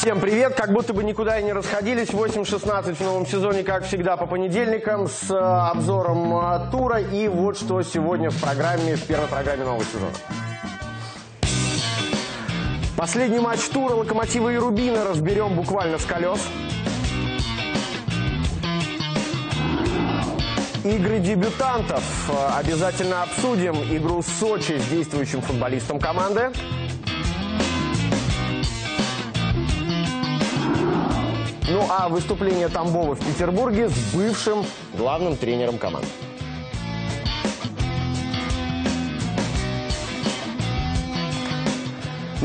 Всем привет! Как будто бы никуда и не расходились. 8.16 в новом сезоне, как всегда, по понедельникам с э, обзором э, тура. И вот что сегодня в программе, в первой программе нового сезона. Последний матч тура «Локомотива» и «Рубина» разберем буквально с колес. Игры дебютантов. Э, Обязательно обсудим игру Сочи с действующим футболистом команды. Ну а выступление Тамбова в Петербурге с бывшим главным тренером команды.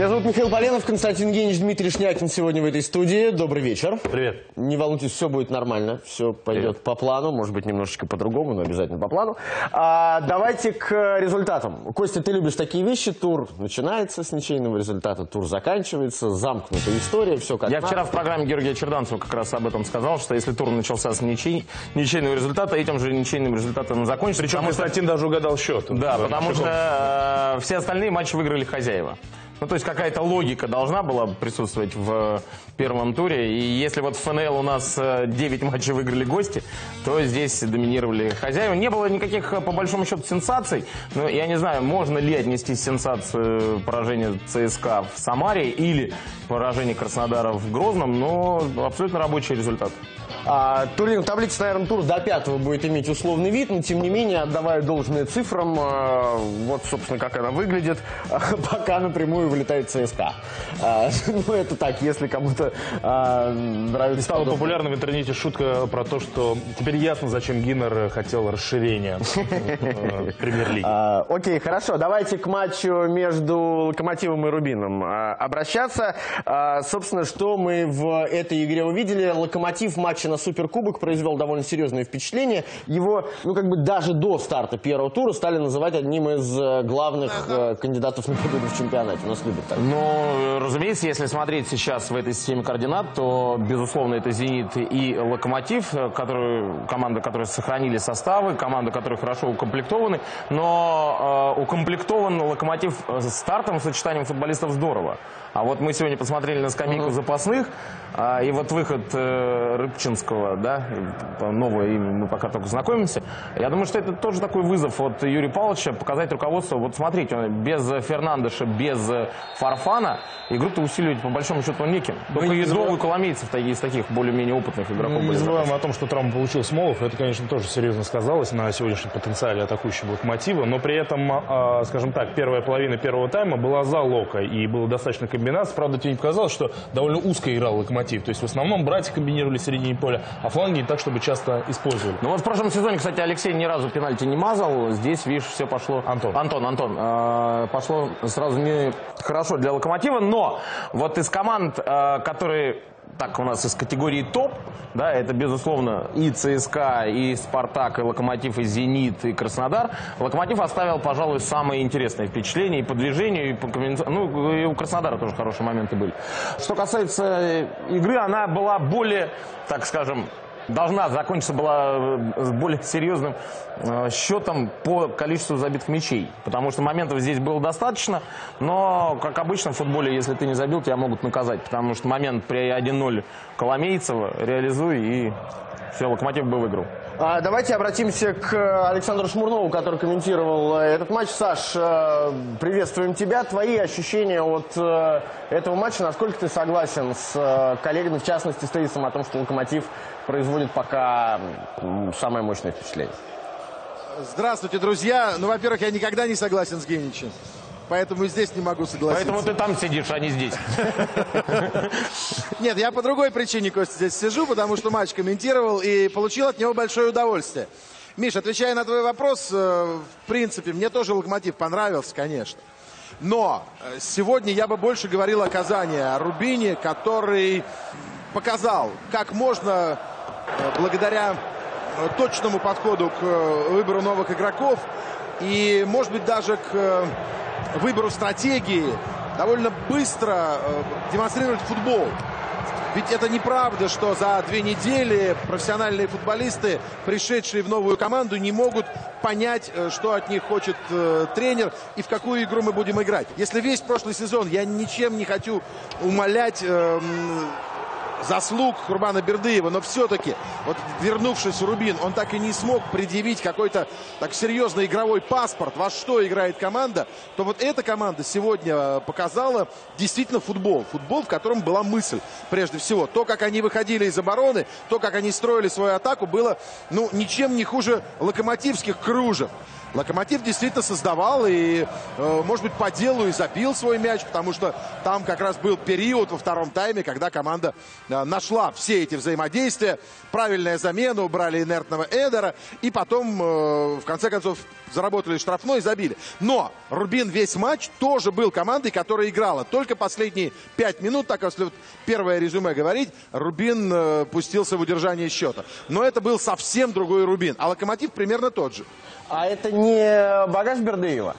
Меня зовут Михаил Поленов, Константин Евгеньевич, Дмитрий Шнякин сегодня в этой студии. Добрый вечер. Привет. Не волнуйтесь, все будет нормально, все пойдет по плану, может быть, немножечко по-другому, но обязательно по плану. А, давайте к результатам. Костя, ты любишь такие вещи, тур начинается с ничейного результата, тур заканчивается, замкнутая история, все как Я надо. вчера в программе Георгия Черданцева как раз об этом сказал, что если тур начался с ничей, ничейного результата, этим же ничейным результатом закончится. Причем потому что- Константин даже угадал счет. Да, потому что э, все остальные матчи выиграли хозяева. Ну, то есть какая-то логика должна была присутствовать в первом туре. И если вот в ФНЛ у нас э, 9 матчей выиграли гости, то здесь доминировали хозяева. Не было никаких, э, по большому счету, сенсаций. Но я не знаю, можно ли отнести сенсацию поражения ЦСКА в Самаре или поражение Краснодара в Грозном, но абсолютно рабочий результат. А, турнир, таблица, наверное, тур до пятого будет иметь условный вид, но тем не менее, отдавая должное цифрам, вот, собственно, как она выглядит, пока напрямую вылетает ЦСКА. А, ну, это так, если кому-то а, нравится... Стала подобное. популярна в интернете шутка про то, что теперь ясно, зачем Гиннер хотел расширения э, премьер-лиги. А, окей, хорошо. Давайте к матчу между Локомотивом и Рубином обращаться. Собственно, что мы в этой игре увидели? Локомотив в матче на Суперкубок произвел довольно серьезное впечатление. Его, ну, как бы даже до старта первого тура стали называть одним из э, главных э, кандидатов на победу в чемпионате. Нас любят так. Ну, разумеется, если смотреть сейчас в этой системе координат, то, безусловно, это «Зенит» и «Локомотив», э, которые, команды, которые сохранили составы, команды, которые хорошо укомплектованы. Но э, укомплектован «Локомотив» стартом, сочетанием футболистов здорово. А вот мы сегодня посмотрели на скамейку запасных, а, и вот выход э, Рыбчинского, да, э, новое имя, мы пока только знакомимся. Я думаю, что это тоже такой вызов от Юрия Павловича, показать руководству, вот смотрите, он без э, Фернандеша, без э, Фарфана игру-то усиливать по большому счету неким. Только не Ездову и Коломейцев из таких более-менее опытных игроков Не были. забываем о том, что травму получил Смолов. Это, конечно, тоже серьезно сказалось на сегодняшнем потенциале атакующего локомотива. Но при этом, а, скажем так, первая половина первого тайма была за Лока. И было достаточно комбинаций. Правда, тебе не показалось, что довольно узко играл локомотив. То есть в основном братья комбинировали в середине поля, а фланги не так, чтобы часто использовали. Ну вот в прошлом сезоне, кстати, Алексей ни разу пенальти не мазал. Здесь, видишь, все пошло... Антон. Антон, Антон. э, пошло сразу не хорошо для Локомотива, но вот из команд, э, которые так у нас из категории топ, да, это, безусловно, и ЦСКА, и Спартак, и Локомотив, и Зенит, и Краснодар. Локомотив оставил, пожалуй, самые интересные впечатления и по движению, и по комбинаци- Ну, и у Краснодара тоже хорошие моменты были. Что касается игры, она была более, так скажем, должна закончиться была э, более серьезным э, счетом по количеству забитых мячей. Потому что моментов здесь было достаточно, но, как обычно в футболе, если ты не забил, тебя могут наказать. Потому что момент при 1-0 Коломейцева реализуй, и все, Локомотив бы выиграл. А, давайте обратимся к Александру Шмурнову, который комментировал э, этот матч. Саш, э, приветствуем тебя. Твои ощущения от э, этого матча, насколько ты согласен с коллегами, в частности, с тезисом о том, что Локомотив производит пока самое мощное впечатление? Здравствуйте, друзья. Ну, во-первых, я никогда не согласен с Геничем. Поэтому и здесь не могу согласиться. Поэтому ты там сидишь, а не здесь. Нет, я по другой причине, Костя, здесь сижу, потому что матч комментировал и получил от него большое удовольствие. Миш, отвечая на твой вопрос, э, в принципе, мне тоже Локомотив понравился, конечно. Но э, сегодня я бы больше говорил о Казани, о Рубине, который показал, как можно э, благодаря точному подходу к э, выбору новых игроков и, может быть, даже к э, выбору стратегии довольно быстро э, демонстрировать футбол. Ведь это неправда, что за две недели профессиональные футболисты, пришедшие в новую команду, не могут понять, что от них хочет э, тренер и в какую игру мы будем играть. Если весь прошлый сезон я ничем не хочу умолять э, заслуг Хурбана Бердыева, но все-таки, вот вернувшись в Рубин, он так и не смог предъявить какой-то так серьезный игровой паспорт, во что играет команда, то вот эта команда сегодня э, показала действительно футбол. Футбол, в котором была мысль, прежде всего. То, как они выходили из обороны, то, как они строили свою атаку, было, ну, ничем не хуже локомотивских кружев. Локомотив действительно создавал и, э, может быть, по делу и забил свой мяч, потому что там как раз был период во втором тайме, когда команда э, нашла все эти взаимодействия, правильная замена, убрали инертного Эдера, и потом, э, в конце концов, заработали штрафной и забили. Но Рубин весь матч тоже был командой, которая играла. Только последние пять минут, так если вот первое резюме говорить, Рубин пустился в удержание счета. Но это был совсем другой Рубин. А Локомотив примерно тот же. А это не багаж Бердыева?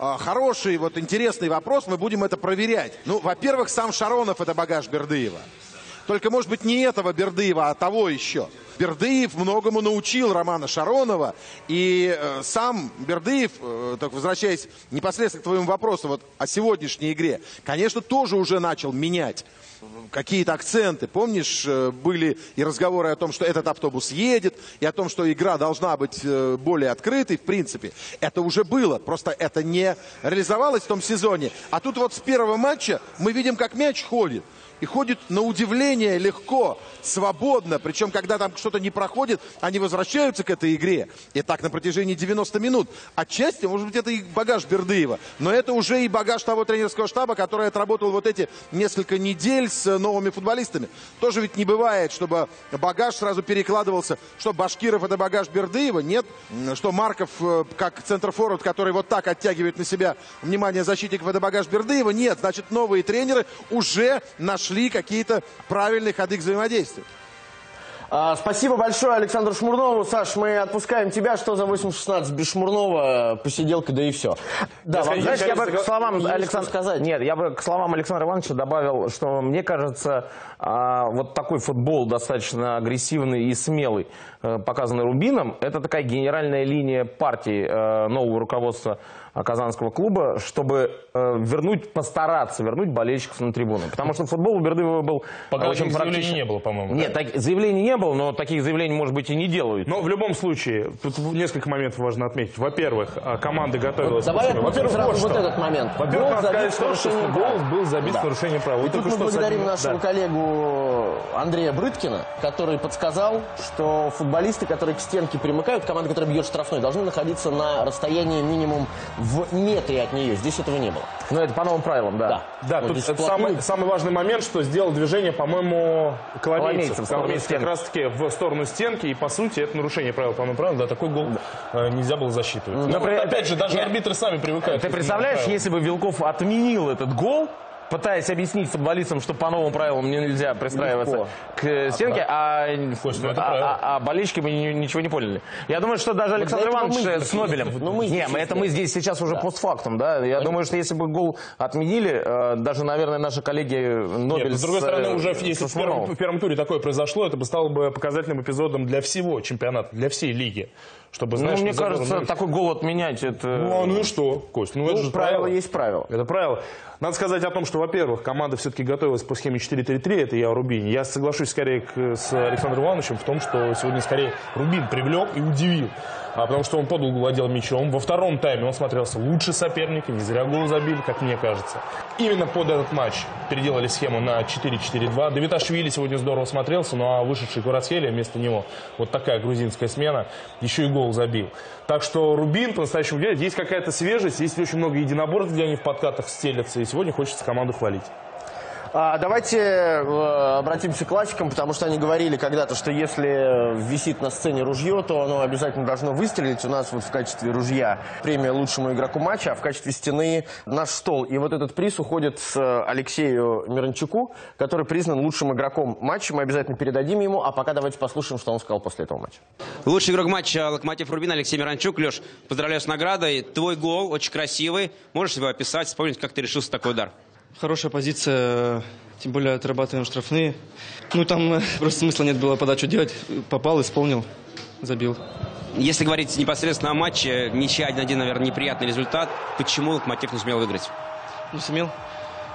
А, Хороший, вот интересный вопрос, мы будем это проверять. Ну, во-первых, сам Шаронов это багаж Бердыева. Только, может быть, не этого Бердыева, а того еще. Бердыев многому научил Романа Шаронова. И э, сам Бердыев, э, так возвращаясь непосредственно к твоему вопросу вот, о сегодняшней игре, конечно, тоже уже начал менять какие-то акценты. Помнишь, э, были и разговоры о том, что этот автобус едет, и о том, что игра должна быть э, более открытой, в принципе. Это уже было, просто это не реализовалось в том сезоне. А тут вот с первого матча мы видим, как мяч ходит. И ходит на удивление легко, свободно. Причем, когда там что-то не проходит, они возвращаются к этой игре. И так на протяжении 90 минут. Отчасти, может быть, это и багаж Бердыева. Но это уже и багаж того тренерского штаба, который отработал вот эти несколько недель с новыми футболистами. Тоже ведь не бывает, чтобы багаж сразу перекладывался. Что Башкиров это багаж Бердыева? Нет. Что Марков, э, как центрфорвард, который вот так оттягивает на себя внимание защитников, это багаж Бердыева? Нет. Значит, новые тренеры уже нашли нашли какие-то правильные ходы к взаимодействию. А, спасибо большое Александру Шмурнову. Саш, мы отпускаем тебя. Что за 8-16 без Шмурнова? Посиделка, да и все. Да, вам, знаешь, я бы к словам Александра... сказать. Нет, я бы к словам Александра Ивановича добавил, что мне кажется, а, вот такой футбол достаточно агрессивный и смелый, э, показанный Рубином, это такая генеральная линия партии э, нового руководства Казанского клуба, чтобы э, вернуть, постараться вернуть болельщиков на трибуны. Потому что футбол у Бердыева был Пока очень практичен. не было, по-моему. Нет, так- заявлений не было, но таких заявлений, может быть, и не делают. Но в любом случае, тут несколько моментов важно отметить. Во-первых, а, команда готовилась... Давай Во-первых, вот вот этот момент. Во-первых, надо сказать, что, что гол был забит Да. с нарушением правил. И Вот тут мы благодарим одним- нашего да. коллегу Андрея Брыткина, который подсказал, что футболисты, которые к стенке примыкают, команда, которая бьет штрафной, должны находиться на расстоянии минимум в метре от нее. Здесь этого не было. Но это по новым правилам, да. Да. Да, Вот тут самый, самый важный момент, что сделал движение, по-моему, Коломейцев, Коломейцев. как раз-таки в сторону стенки, и по сути это нарушение правил по новым правилам. Да, такой гол э, нельзя было засчитывать. Но при- вот опять же, даже Нет. арбитры сами привыкают. Ты представляешь, если бы Вилков отменил этот гол, пытаясь объяснить футболистам, что по новым правилам нельзя пристраиваться Легко. к стенке, а, Кость, ну а- а- а болельщики бы ни- ничего не поняли. Я думаю, что даже Александр этого Иванович мы э, здесь с Нобелем... Ну, мы не, мы- это мы здесь сейчас уже Да. постфактум, да. Я думаю, что если бы гол отменили, э, даже, наверное, наши коллеги Нобель Нет, с другой с, стороны, э, уже если в первом, в первом туре такое произошло, это бы стало бы показательным эпизодом для всего чемпионата, для всей лиги. Чтобы, Ну, знаешь, мне не забыл, кажется, ну, такой гол отменять, это... Ну, а ну и что, Кость? Ну, это Ну, же правило правило. есть правило. Это правило. Надо сказать о том, что, во-первых, команда все-таки готовилась по схеме 4-3-3, это я о Рубине. Я соглашусь скорее с Александром Ивановичем в том, что сегодня скорее Рубин привлек и удивил. А, потому что он подолгу владел мячом. Во втором тайме он смотрелся лучше соперника, не зря гол забили, как мне кажется. Именно под этот матч переделали схему на 4-4-2. Давиташвили сегодня здорово смотрелся, ну а вышедший Кварацхелия вместо него вот такая грузинская смена, еще и гол забил. Так что Рубин по-настоящему деле есть какая-то свежесть, есть очень много единоборств, где они в подкатах стелятся, и сегодня хочется команду хвалить. А, давайте э, обратимся к классикам, потому что они говорили когда-то, что если висит на сцене ружье, то оно обязательно должно выстрелить. У нас вот в качестве ружья премия лучшему игроку матча, а в качестве стены наш стол. И вот этот приз уходит с Алексею Мирончуку, который признан лучшим игроком матча. Мы обязательно передадим ему, а пока давайте послушаем, что он сказал после этого матча. Лучший игрок матча Локомотив Рубин Алексей Миранчук. Леш, поздравляю с наградой. Твой гол очень красивый. Можешь его описать, вспомнить, как ты решился такой удар? Хорошая позиция Тем более отрабатываем штрафные. Ну, там э, просто смысла нет было подачу делать. Попал, исполнил, забил. Если говорить непосредственно о матче, ничья 1-1, наверное, неприятный результат. Почему Локомотив не сумел выиграть? Не сумел.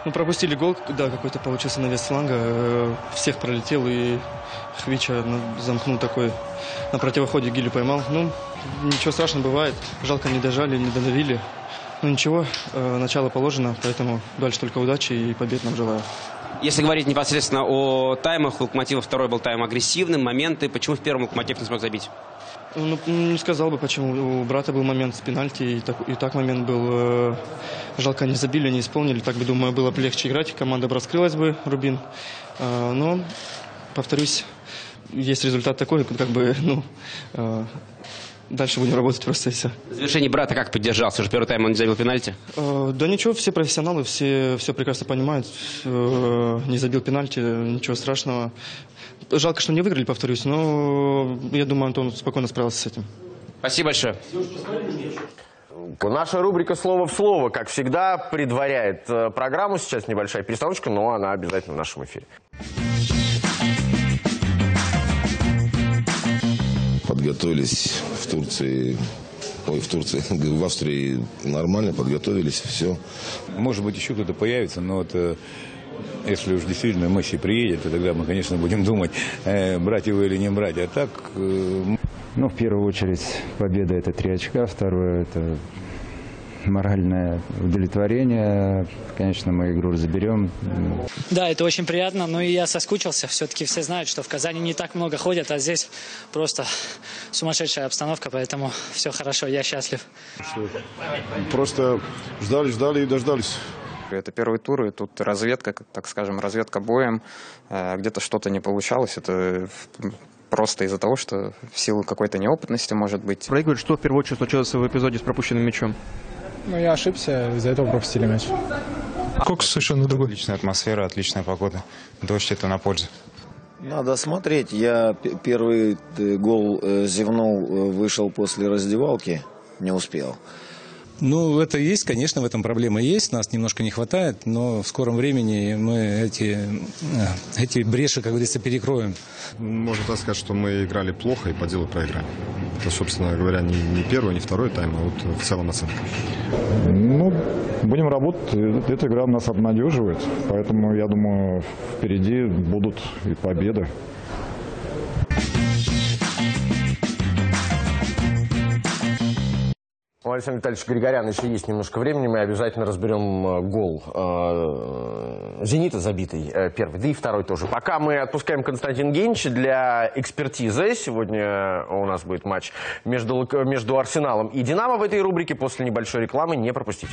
Ну, пропустили гол, да, какой-то получился на вес фланга. э, Всех пролетел и Хвича ну, замкнул такой. На противоходе Гилю поймал. Ну, ничего страшного бывает. Жалко, не дожали, не додавили. Ну, ничего, э, начало положено, поэтому дальше только удачи и побед нам желаю. Если говорить непосредственно о таймах, у Локомотива второй был тайм агрессивным, моменты. Почему в первом Локомотив не смог забить? Ну, не сказал бы, почему. У брата был момент с пенальти, и так, и так момент был. э, Жалко, не забили, не исполнили. Так бы, думаю, было бы легче играть. Команда бы раскрылась бы, Рубин. А, Но, повторюсь, есть результат такой, как бы, ну, э, дальше будем работать просто и все. В завершении брата как поддержал? Все же первый тайм он не забил пенальти. Э, Да ничего, все профессионалы, все все прекрасно понимают. Э, Не забил пенальти, ничего страшного. Жалко, что не выиграли, повторюсь, но я думаю, Антон спокойно справился с этим. Спасибо большое. Наша рубрика «Слово в слово», как всегда, предваряет э, программу. Сейчас небольшая перестановочка, но она обязательно в нашем эфире. подготовились Турции, ой, в Турции, в Австрии нормально, подготовились, все. Может быть, еще кто-то появится, но вот э, если уж действительно Месси приедет, то тогда мы, конечно, будем думать, э, брать его или не брать. А так, э, Ну, в первую очередь, победа – это три очка. Второе – это моральное удовлетворение. Конечно, мы игру заберем. Да, это очень приятно, но и я соскучился. Все-таки все знают, что в Казани не так много ходят, а здесь просто сумасшедшая обстановка, поэтому все хорошо, я счастлив. Просто ждали, ждали и дождались. Это первый тур, и тут разведка, как- так скажем, разведка боем. Э, Где-то что-то не получалось. Это просто из-за того, что в силу какой-то неопытности, может быть. Проигрывать, что в первую очередь случилось в эпизоде с пропущенным мячом? Ну, я ошибся, из-за этого пропустили мяч. Кокс совершенно другой. Отличная атмосфера, отличная погода. Дождь это на пользу. Надо смотреть. Я первый э, гол э, зевнул, э, вышел после раздевалки, не успел. Ну, это есть, конечно, в этом проблема есть, нас немножко не хватает, но в скором времени мы эти, э, эти бреши, как говорится, перекроем. Можно так сказать, что мы играли плохо и по делу проиграли. Это, собственно говоря, не, не первый, не второй тайм, а вот в целом оценка. Ну, будем работать. Эта игра нас обнадеживает. Поэтому, я думаю, впереди будут и победы. У Александра Витальевича Григоряна еще есть немножко времени, мы обязательно разберем э, гол э, «Зенита» забитый э, первый, да и второй тоже. Пока мы отпускаем Константина Генча для экспертизы. Сегодня у нас будет матч между, между «Арсеналом» и «Динамо» в этой рубрике. После небольшой рекламы не пропустите.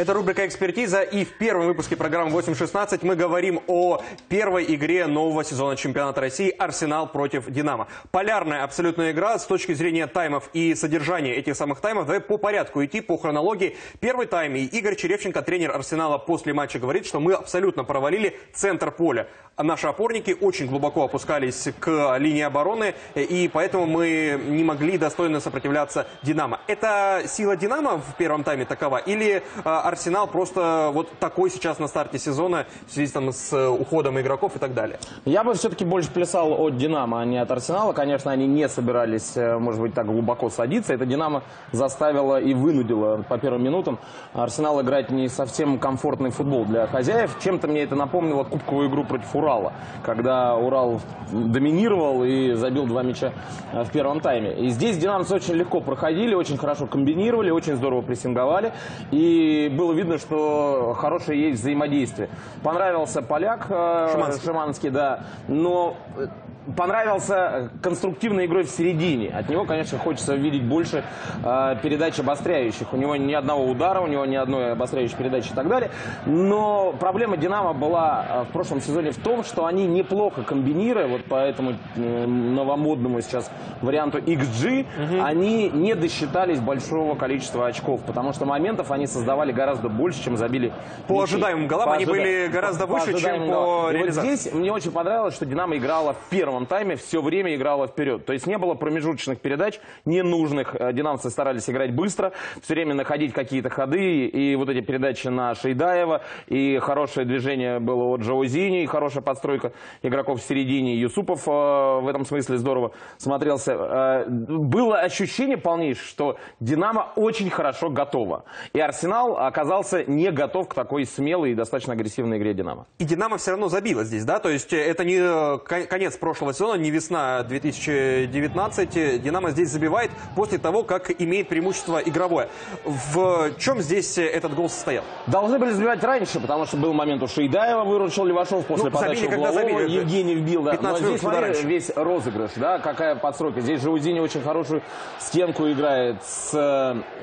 Это рубрика «Экспертиза», и в первом выпуске программы 8.16 мы говорим о первой игре нового сезона чемпионата России «Арсенал против Динамо». Полярная абсолютная игра с точки зрения таймов и содержания этих самых таймов. Давай по порядку идти, по хронологии. Первый тайм, и Игорь Черевченко, тренер «Арсенала», после матча говорит, что мы абсолютно провалили центр поля. Наши опорники очень глубоко опускались к линии обороны, и поэтому мы не могли достойно сопротивляться «Динамо». Это сила «Динамо» в первом тайме такова? Или а, «Арсенал» просто вот такой сейчас на старте сезона в связи там, с э, уходом игроков и так далее? Я бы все-таки больше плясал от «Динамо», а не от «Арсенала». Конечно, они не собирались, э, может быть, так глубоко садиться. Это «Динамо» заставило и вынудило по первым минутам «Арсенал» играть не совсем комфортный футбол для хозяев. Чем-то мне это напомнило кубковую игру против «Урала», когда «Урал» доминировал и забил два мяча э, в первом тайме. И здесь «Динамцы» очень легко проходили, очень хорошо комбинировали, очень здорово прессинговали. И было видно, что хорошее есть взаимодействие. Понравился поляк э, Шиманский. Шиманский, да. Но э, понравился конструктивной игрой в середине. От него, конечно, хочется видеть больше э, передач обостряющих. У него ни одного удара, у него ни одной обостряющей передачи и так далее. Но проблема «Динамо» была э, в прошлом сезоне в том, что они неплохо комбинируя, вот по этому э, новомодному сейчас варианту XG, они не досчитались большого количества очков, потому что моментов они создавали гораздо больше, чем забили По мячи. ожидаемым голам они были гораздо выше, чем ожидаемым по голам. И вот реализации. здесь мне очень понравилось, что «Динамо» играла в первом первом тайме все время играла вперед. То есть не было промежуточных передач, ненужных. Э, Динамцы старались играть быстро, все время находить какие-то ходы. И вот эти передачи на Шейдаева, и хорошее движение было от Джаузини, и хорошая подстройка игроков в середине. Юсупов э, в этом смысле здорово смотрелся. Э, было ощущение полнейшее, что Динамо очень хорошо готова. И Арсенал оказался не готов к такой смелой и достаточно агрессивной игре Динамо. И Динамо все равно забила здесь, да? То есть это не кон- конец прошлого сезона, не весна 2019. Динамо здесь забивает после того, как имеет преимущество игровое. В чем здесь э, этот гол состоял? Должны были забивать раньше, потому что был момент у Шейдаева, выручил Левашов после Ну, подачи забили, углового, забили, Евгений вбил. Да. 15 Но здесь, смотри, раньше. весь розыгрыш, да, какая подстройка. Здесь Жаузини очень хорошую стенку играет с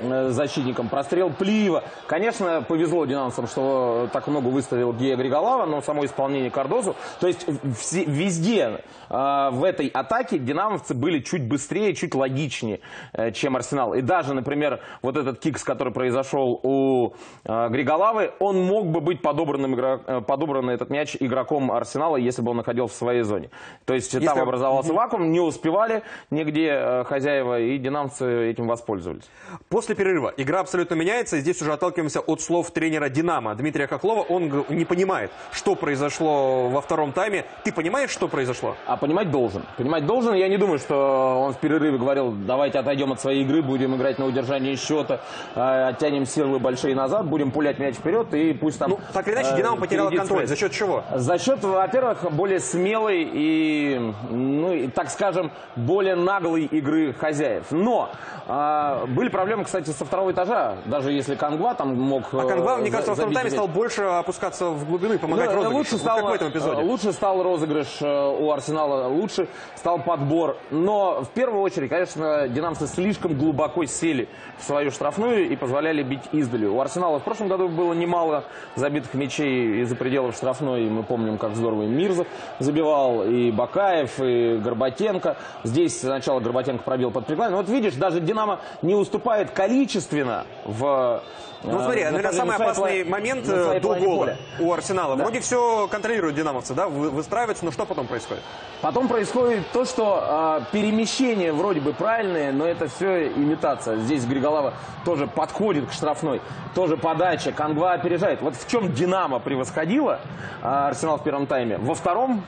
э, защитником. Прострел Плиева. Конечно, повезло динамовцам, что так много выставил Гея Григолава, но само исполнение Кардозу. То есть везде э, в этой атаке динамовцы были чуть быстрее, чуть логичнее, э, чем Арсенал. И даже, например, вот этот кикс, который произошел у э, Григолавы, он мог бы быть подобранным, игро- э, подобран этот мяч игроком Арсенала, если бы он находился в своей зоне. То есть Если- там образовался вакуум, не успевали нигде хозяева, и динамцы этим воспользовались. После перерыва игра абсолютно меняется. И здесь уже отталкиваемся от слов тренера «Динамо» Дмитрия Хохлова. Он не понимает, что произошло во втором тайме. Ты понимаешь, что произошло? А понимать должен. Понимать должен. Я не думаю, что он в перерыве говорил, давайте отойдем от своей игры, будем играть на удержание счета, э, оттянем силы большие назад, будем пулять мяч вперед, и пусть там... Ну, так или иначе, э, «Динамо» потеряла контроль. стресс. За счет чего? За счет, во-первых, более смелой и, ну, и, так скажем, более наглой игры хозяев. Но а, были проблемы, кстати, со второго этажа. Даже если Кангва там мог... А Кангва, э, мне кажется, во втором тайме стал больше опускаться в глубину и помогать Ну, розыгрышу. Лучше Вот стал, как в этом эпизоде. э, лучше стал розыгрыш э, у Арсенала, лучше стал подбор. Но в первую очередь, конечно, динамцы слишком глубоко сели в свою штрафную и позволяли бить издали. У Арсенала в прошлом году было немало забитых мячей из-за пределов штрафной. Мы помним, как здорово и Мирзов забивал, и Бакаев, и Горбатенко. Здесь сначала Горбатенко пробил под приклад. Но вот видишь, даже Динамо не уступает количественно в... Ну смотри, на наверное, самый опасный поло- момент э, до гола поля. у Арсенала. Да. Вроде все контролируют динамовцы, да, вы- выстраиваются, но что потом происходит? Потом происходит то, что э, перемещение вроде бы правильное, но это все имитация. Здесь Григолава тоже подходит к штрафной, тоже подача, Кангва опережает. Вот в чем Динамо превосходила э, Арсенал в первом тайме. Во втором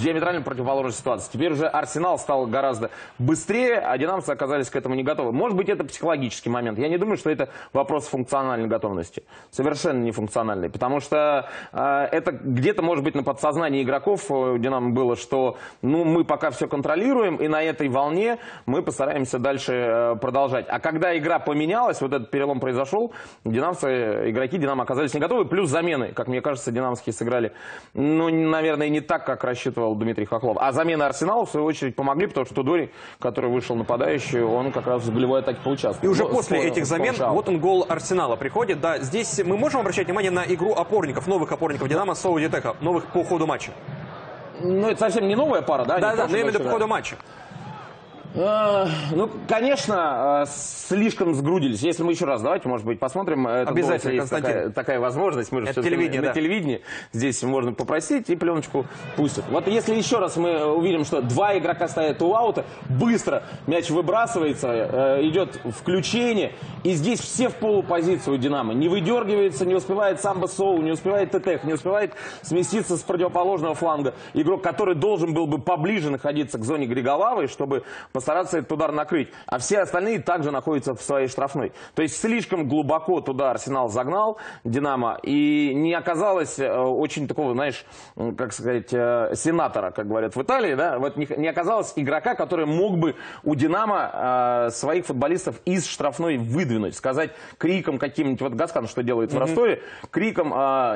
диаметрально противоположная ситуация. Теперь уже Арсенал стал гораздо быстрее, а динамцы оказались к этому не готовы. Может быть, это психологический момент. Я не думаю, что это вопрос функциональной готовности. Совершенно не функциональный. Потому что э, это где-то, может быть, на подсознании игроков э, у Динамо было, что ну, мы пока все контролируем, и на этой волне мы постараемся дальше э, продолжать. А когда игра поменялась, вот этот перелом произошел, динамцы, игроки Динамо оказались не готовы. Плюс замены, как мне кажется, динамские сыграли, ну, наверное, не так, как рассчитывал Дмитрий Хохлов. А замены Арсенала, в свою очередь, помогли, потому что Дори, который вышел нападающий, он как раз в голевой атаке поучаствовал. И уже Ну, после этих замен фолшаутом. вот он гол Арсенала приходит. Да, здесь мы можем обращать внимание на игру опорников, новых опорников Динамо с Аудитека, новых по ходу матча. Ну, это совсем не новая пара, да? Да, да, но что именно по ходу матча. Э, Ну, конечно, э, слишком сгрудились. Если мы еще раз, давайте, может быть, посмотрим. Это Обязательно, есть Константин. такая, такая возможность. Мы же Это телевидение, на, да. на телевидении. Здесь можно попросить, и пленочку пустят. Вот если еще раз мы увидим, что два игрока стоят у аута, быстро мяч выбрасывается, э, идет включение, и здесь все в полупозицию у Динамо. Не выдергивается, не успевает Самбо Соу, не успевает ТТХ, не успевает сместиться с противоположного фланга. Игрок, который должен был бы поближе находиться к зоне Григолавой, чтобы постараться этот удар накрыть. А все остальные также находятся в своей штрафной. То есть слишком глубоко туда Арсенал загнал Динамо. И не оказалось э, очень такого, знаешь, как сказать, э, сенатора, как говорят в Италии. Да? Вот не, оказалось игрока, который мог бы у Динамо э, своих футболистов из штрафной выдвинуть. Сказать криком каким-нибудь, вот Гаскан что делает в. Ростове, криком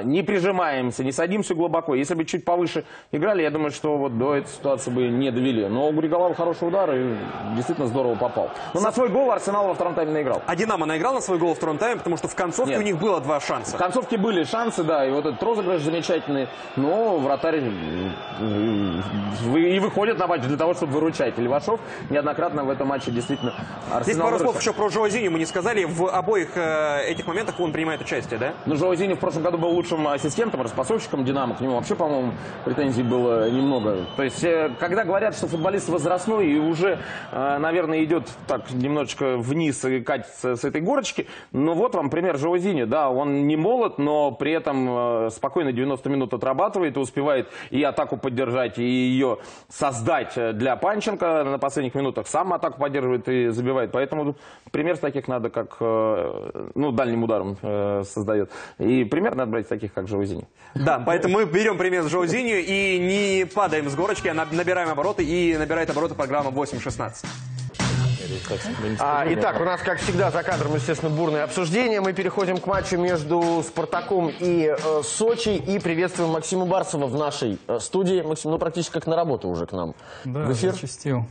не прижимаемся, не садимся глубоко. Если бы чуть повыше играли, я думаю, что вот до этой ситуации бы не довели. Но у Григолава хороший удар, и действительно здорово попал. Но на свой гол Арсенал во втором тайме наиграл. А Динамо наиграл на свой гол во втором тайме, потому что в концовке Нет. у них было два шанса. В концовке были шансы, да, и вот этот розыгрыш замечательный, но вратарь и выходит на матч для того, чтобы выручать. И Левашов неоднократно в этом матче действительно Арсенал Здесь пару слов еще про Жоазини мы не сказали. В обоих э, этих моментах он принимает участие, да? Ну, Жоазини в прошлом году был лучшим ассистентом, распасовщиком «Динамо». К нему вообще, по-моему, претензий было немного. То есть, э, когда говорят, что футболист возрастной и уже, наверное, идет так немножечко вниз и катится с этой горочки, но вот вам пример Жоазини. Да, он не молод, но при этом э, спокойно 90 минут отрабатывает и успевает и атаку поддержать, и ее создать э, для Панченко на последних минутах. Сам атаку поддерживает и забивает. Поэтому пример таких надо, как, э, ну, дальним ударом э, создает. И пример надо брать таких, как Жоузини. Да, поэтому мы берем пример с Жоузинью и не падаем с горочки, а наб- набираем обороты. И набирает обороты программа 8.16. А, итак, у нас, как всегда, за кадром, естественно, бурное обсуждение. Мы переходим к матчу между «Спартаком» и э, «Сочи». И приветствуем Максима Барсова в нашей э, студии. Максим, ну, практически как на работу уже к нам Да, в эфир. зачастил.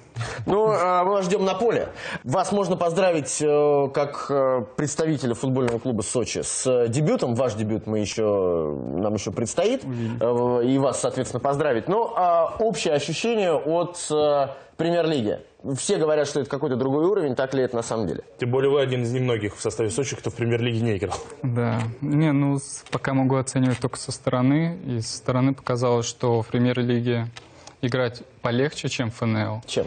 Ну, э, мы вас ждем на поле. Вас можно поздравить э, как э, представителя футбольного клуба «Сочи» с э, дебютом. Ваш дебют мы еще, нам еще предстоит. Э, И вас, соответственно, поздравить. Но а, общее ощущение от э, премьер-лиги. Все говорят, что это какой-то другой уровень. Так ли это на самом деле? Тем более вы один из немногих в составе Сочи, кто в премьер-лиге не играл. Да. Не, ну, пока могу оценивать только со стороны. И со стороны показалось, что в премьер-лиге играть полегче, чем в ФНЛ. Чем?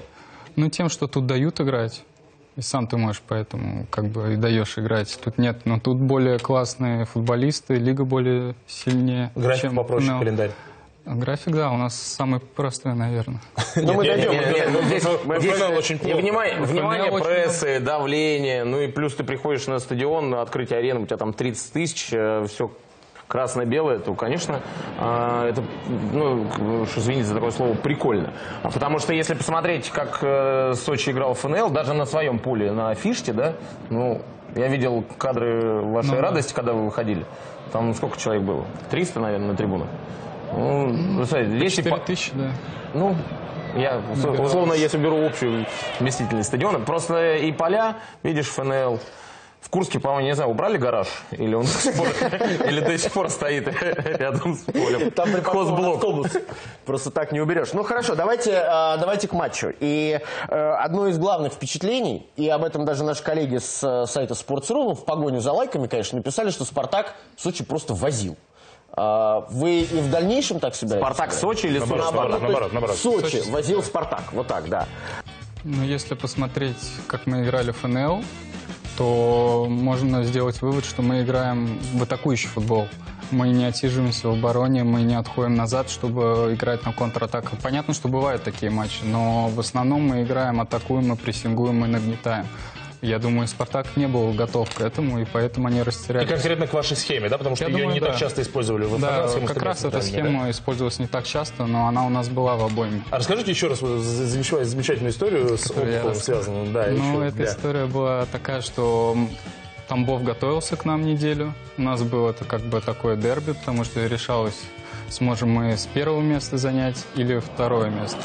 Ну, тем, что тут дают играть. И сам ты можешь поэтому как бы и даешь играть. Тут нет, но тут более классные футболисты, лига более сильнее. График чем попроще, ФНЛ. календарь. График, да, у нас самый простой, наверное. Ну, мы дойдем. ну, здесь- очень внимание, прессы, давление, ну и плюс ты приходишь на стадион, на открытие арены, у тебя там 30 тысяч, все красно-белое, то, конечно, а, это, ну, уж извините за такое слово, прикольно. А Потому что если посмотреть, как э, Сочи играл в ФНЛ, даже на своем поле, на Фиште, да, ну, я видел кадры вашей Ну да. радости, когда вы выходили. Там сколько человек было? 300, наверное, на трибунах. Ну, знаете, если по- 4 тысячи, да. ну, я условно, если беру общую вместительность стадиона, просто и поля, видишь, ФНЛ. В Курске, по-моему, не знаю, убрали гараж? Или он до сих пор, или до сих пор стоит рядом с полем? Там припаркован Хозблок. автобус. Просто так не уберешь. Ну хорошо, давайте, а, давайте к матчу. И э, одно из главных впечатлений, и об этом даже наши коллеги с э, сайта Sports.ru, в погоне за лайками, конечно, написали, что Спартак Сочи просто возил. А, Вы и в дальнейшем так себя Спартак Сочи или Сочи? Наоборот, наоборот, наоборот. Сочи Сочи. возил Спартак. Вот так, да. Ну, если посмотреть, как мы играли в ФНЛ, то можно сделать вывод, что мы играем в атакующий футбол. Мы не отсиживаемся в обороне, мы не отходим назад, чтобы играть на контратаках. Понятно, что бывают такие матчи, но в основном мы играем, атакуем, мы прессингуем, мы нагнетаем. Я думаю, «Спартак» не был готов к этому, и поэтому они И растерялись. конкретно к вашей схеме, да? Потому что Я ее думаю, не да. так часто использовали в Да, как раз эта центральной, да? схема использовалась не так часто, но она у нас была в обойме. А расскажите еще раз замечательную, историю с Обуховым связанную. Да, ну, еще эта для- история была такая, что Тамбов готовился к нам неделю. У нас было это как бы такое дерби, потому что решалось, сможем мы с первого места занять или второе место.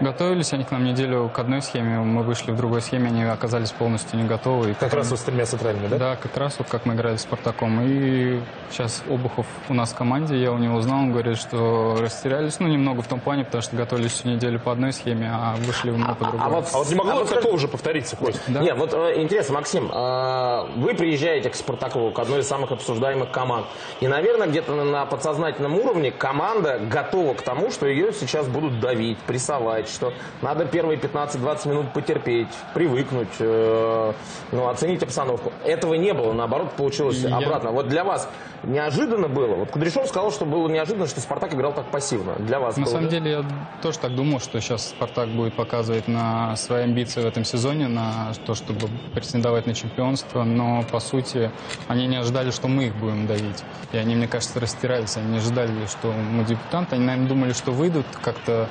Готовились они к нам неделю к одной схеме, мы вышли в другой схеме, они оказались полностью не готовы. И Как потом- раз вот с тремя центральными, да? Да, как раз вот как мы играли с Спартаком. И сейчас Обухов у нас в команде, я у него узнал, он говорит, что растерялись, ну, немного в том плане, потому что готовились всю неделю по одной схеме, а вышли мы по другой. А вот, А вот не могло а вот такого же повториться, Кость? Да. Нет, вот э, интересно, Максим, э, вы приезжаете к Спартаку, к одной из самых обсуждаемых команд. И, наверное, где-то на подсознательном уровне команда готова к тому, что ее сейчас будут давить, прессовать, что надо первые 15-20 минут потерпеть, привыкнуть, э, ну, оценить обстановку. Этого не было, наоборот, получилось Я- обратно. Вот для вас неожиданно было. Вот Кудряшов сказал, что было неожиданно, что Спартак играл так пассивно. Для вас На было, самом да? деле, я тоже так думал, что сейчас Спартак будет показывать на свои амбиции в этом сезоне, на то, чтобы претендовать на чемпионство, но, по сути, они не ожидали, что мы их будем давить. И они, мне кажется, растерялись, они не ожидали, что мы дебютанты, они, наверное, думали, что выйдут как-то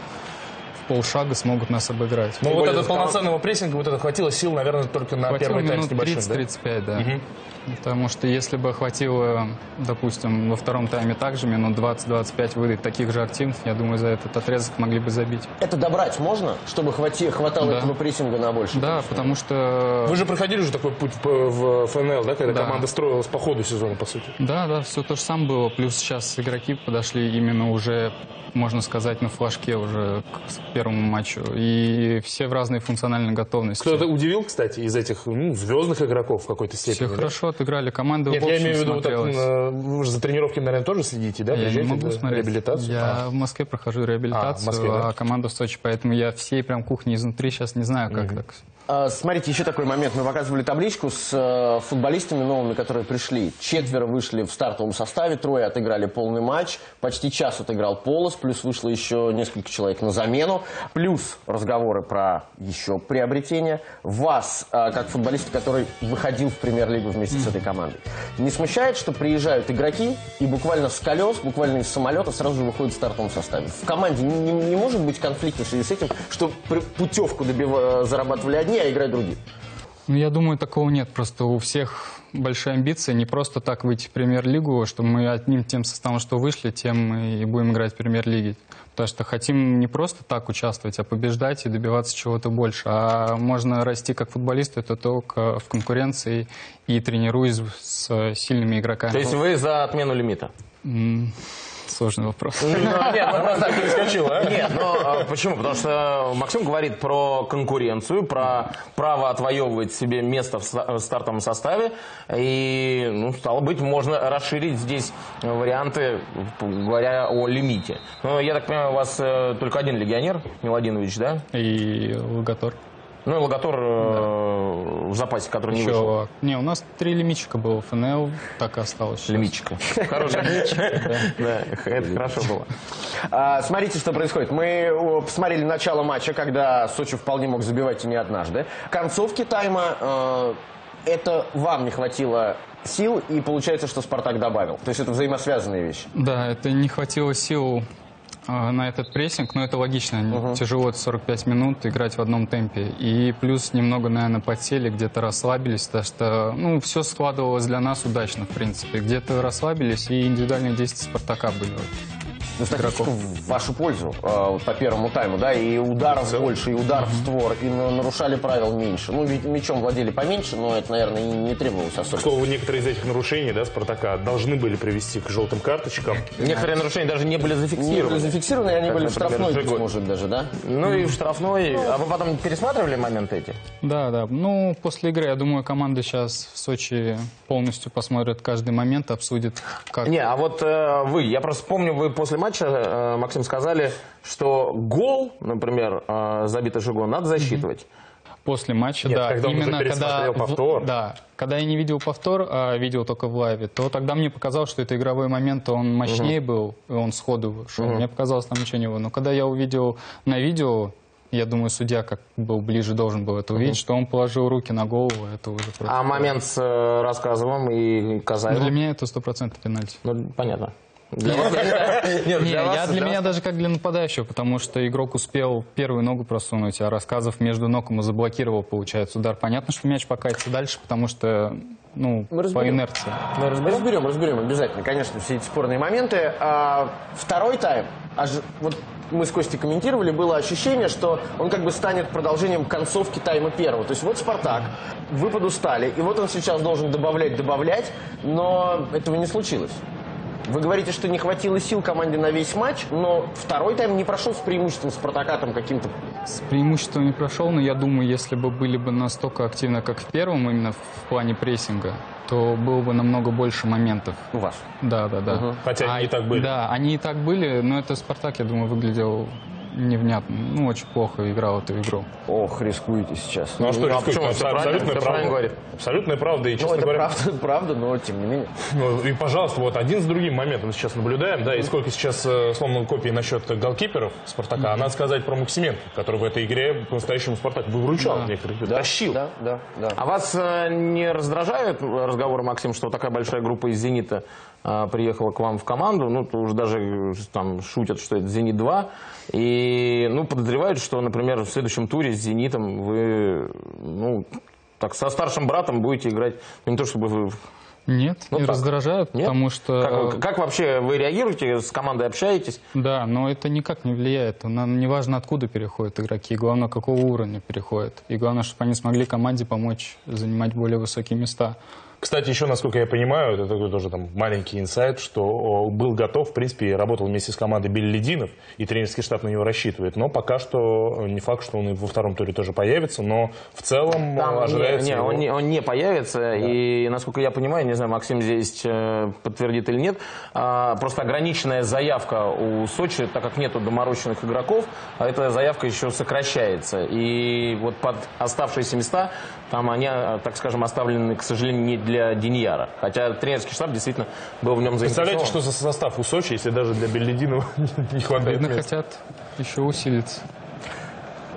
полшага смогут нас обыграть. Ну, вот этого полноценного прессинга, вот это хватило сил, наверное, только на Хватило первый тайм с минут небольшим, да? 30-35, да. Потому что если бы хватило, допустим, во втором тайме также минут 20-25 выдать таких же активных, я думаю, за этот отрезок могли бы забить. Это добрать можно, чтобы хвати- хватало Да. этого прессинга на больше? Да, потому что... Вы же проходили уже такой путь в, в ФНЛ, да, когда Да. команда строилась по ходу сезона, по сути? Да, да, все то же самое было. Плюс сейчас игроки подошли именно уже, можно сказать, на флажке уже к первому матчу. И все в разной функциональной готовности. Кто-то удивил, кстати, из этих ну, звездных игроков в какой-то степени? Все да? хорошо отыграли. Команда Нет, в я общем имею в виду, вот так, э, вы же за тренировками, наверное, тоже следите, да? Я не могу на смотреть. реабилитацию? Я А. в Москве прохожу А, в реабилитацию, Москве, а, да? команда в Сочи, поэтому я всей прям кухни изнутри сейчас не знаю, как так. А, Смотрите, еще такой момент. Мы показывали табличку с э, футболистами новыми, которые пришли. Четверо вышли в стартовом составе, трое отыграли полный матч. Почти час отыграл Полос, плюс вышло еще несколько человек на замену. Плюс разговоры про еще приобретение. Вас, э, как футболиста, который выходил в премьер-лигу вместе с этой командой, не смущает, что приезжают игроки и буквально с колес, буквально из самолета сразу же выходят в стартовом составе? В команде не, не- не может быть конфликта в связи с этим, что путевку добива- зарабатывали одни, а играют другие? Ну, я думаю, такого нет. Просто у всех большие амбиции. Не просто так выйти в премьер-лигу, что мы одним тем составом, что вышли, тем и будем играть в премьер-лиге. Потому что хотим не просто так участвовать, а побеждать и добиваться чего-то больше. А можно расти как футболист, это только в конкуренции и тренируясь с сильными игроками. То есть вы за отмену лимита? М, Сложный вопрос. Ну, Нет, ну просто так перескочил, а? Нет, ну а почему? Потому что Максим говорит про конкуренцию, про право отвоевывать себе место в ста- в стартовом составе. И, ну, стало быть, можно расширить здесь варианты, говоря о лимите. Но я так понимаю, у вас э, только один легионер, Миладинович, да? И Логотор. Ну и Логотор э, в запасе, который не вышел. Еще... Не, у нас три лимитчика было. ФНЛ так и осталось. Лимитчика. Хороший. Да, это хорошо было. А, смотрите, что происходит. Мы посмотрели начало матча, когда Сочи вполне мог забивать и не однажды. Концовки тайма э, это вам не хватило сил, и получается, что Спартак добавил. То есть это взаимосвязанные вещи. Да, это не хватило сил на этот прессинг, но это логично. Тяжело это 45 минут играть в одном темпе. И плюс немного, наверное, подсели, где-то расслабились, потому что ну, все складывалось для нас удачно, в принципе. Где-то расслабились, и индивидуальные действия Спартака были. Ну, статистика в вашу пользу э, по первому тайму, да, и ударов больше, и удар в створ, и на- нарушали правил меньше. Ну, ведь мячом владели поменьше, но это, наверное, и не требовалось К особо. слову, некоторые из этих нарушений, да, Спартака, должны были привести к желтым карточкам. Некоторые нарушения даже не были Не зафиксированы. были зафиксированы, и они Как, были в например, штрафной, Жигуль. может, даже, да? Ну и в штрафной. А вы потом пересматривали моменты эти? Да, да. Ну, после игры, я думаю, команда сейчас в Сочи полностью посмотрит каждый момент, обсудит, как... Не, а вот э, вы, я просто помню, вы после матча, э, Максим, сказали, что гол, например, э, забитый Жигу, надо засчитывать. После матча, Нет, да. когда он уже Именно когда, пересмотрел в- повтор. да, когда я не видел повтор, а видел только в лайве, то тогда мне показалось, что это игровой момент, он мощнее был, и он сходу шел. Мгм. Мне показалось, там ничего не было. Но когда я увидел на видео, я думаю, судья как был ближе должен был это увидеть, что он положил руки на голову, это уже просто... А момент с э, Рассказовым и Казаевым? Для меня это стопроцентный пенальти. Ну, понятно. Для вас- Нет, Не, для вас- я для для меня вас- даже как для нападающего, потому что игрок успел первую ногу просунуть, а Рассказов между ног ему заблокировал, получается, удар. Понятно, что мяч покатится дальше, потому что, ну, по разберем. инерции. Мы разберем, разберем обязательно, конечно, все эти спорные моменты. А, второй тайм, аж- вот мы с Костей комментировали, было ощущение, что он как бы станет продолжением концовки тайма первого. То есть вот Спартак, вы подустали, и вот он сейчас должен добавлять, добавлять, но этого не случилось. Вы говорите, что не хватило сил команде на весь матч, но второй тайм не прошел с преимуществом Спартака там каким-то С преимуществом не прошел, но я думаю, если бы были бы настолько активны, как в первом, именно в плане прессинга, то было бы намного больше моментов. У вас? Да, да, да. Мгм. Хотя они и так были. Да, они и так были, но это Спартак, я думаю, выглядел невнятно. Ну, очень плохо играл эту игру. Ох, рискуете сейчас. Ну а что рискует? почему? Абсо- Всё правильно, Абсолютная правильно правда. говорит. Абсолютная правда. И, Ну, честно это говоря, правда, правда, но тем не менее. Ну, и, пожалуйста, вот один с другим моментом мы сейчас наблюдаем, да, и сколько сейчас э, сломано копии насчет голкиперов Спартака. А надо сказать про Максименко, который в этой игре по-настоящему Спартак выручал Да. некоторых, Да, тащил. Да, да, да. А вас э, не раздражают разговоры, Максим, что такая большая группа из «Зенита» а, приехала к вам в команду, ну, то уже даже э, там шутят, что это «Зенит-2», и, ну, подозревают, что, например, в следующем туре с «Зенитом» вы, ну, так, со старшим братом будете играть, ну, не то чтобы вы... Нет, Ну, не так. раздражают, Нет? потому что... Как, вы- как вообще вы реагируете, с командой общаетесь? Да, но это никак не влияет. Нам не важно, откуда переходят игроки, главное, какого уровня переходят. И главное, чтобы они смогли команде помочь занимать более высокие места. Кстати, еще, насколько я понимаю, это такой тоже там маленький инсайт, что был готов, в принципе, работал вместе с командой Билли Лединов, и тренерский штаб на него рассчитывает. Но пока что не факт, что он и во втором туре тоже появится, но в целом Там не, ожидается... не, его- он, не, он не появится, и, насколько я понимаю, не знаю, Максим здесь э, подтвердит или нет, а, просто ограниченная заявка у Сочи, так как нету доморощенных игроков, а эта заявка еще сокращается. И вот под оставшиеся места, там они, а, так скажем, оставлены, к сожалению, не для Деньяра. Хотя тренерский штаб действительно был в нем заинтересован. Представляете, что за состав у Сочи, если даже для Беллидинова не хватает хотят еще усилиться.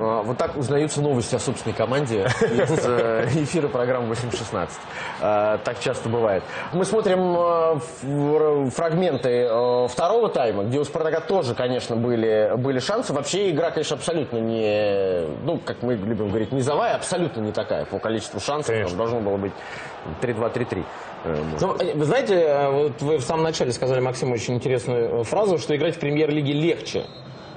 А, Вот так узнаются новости о собственной команде из э, эфира программы 8.16. А, Так часто бывает. Мы смотрим э, фрагменты э, второго тайма, где у «Спартака» тоже, конечно, были, были шансы. Вообще игра, конечно, абсолютно не, ну, как мы любим говорить, низовая, абсолютно не такая по количеству шансов. Там должно было быть 3-2, 3-3. э, может Ну, вы знаете, вот вы в самом начале сказали, Максим, очень интересную фразу, что играть в премьер-лиге легче,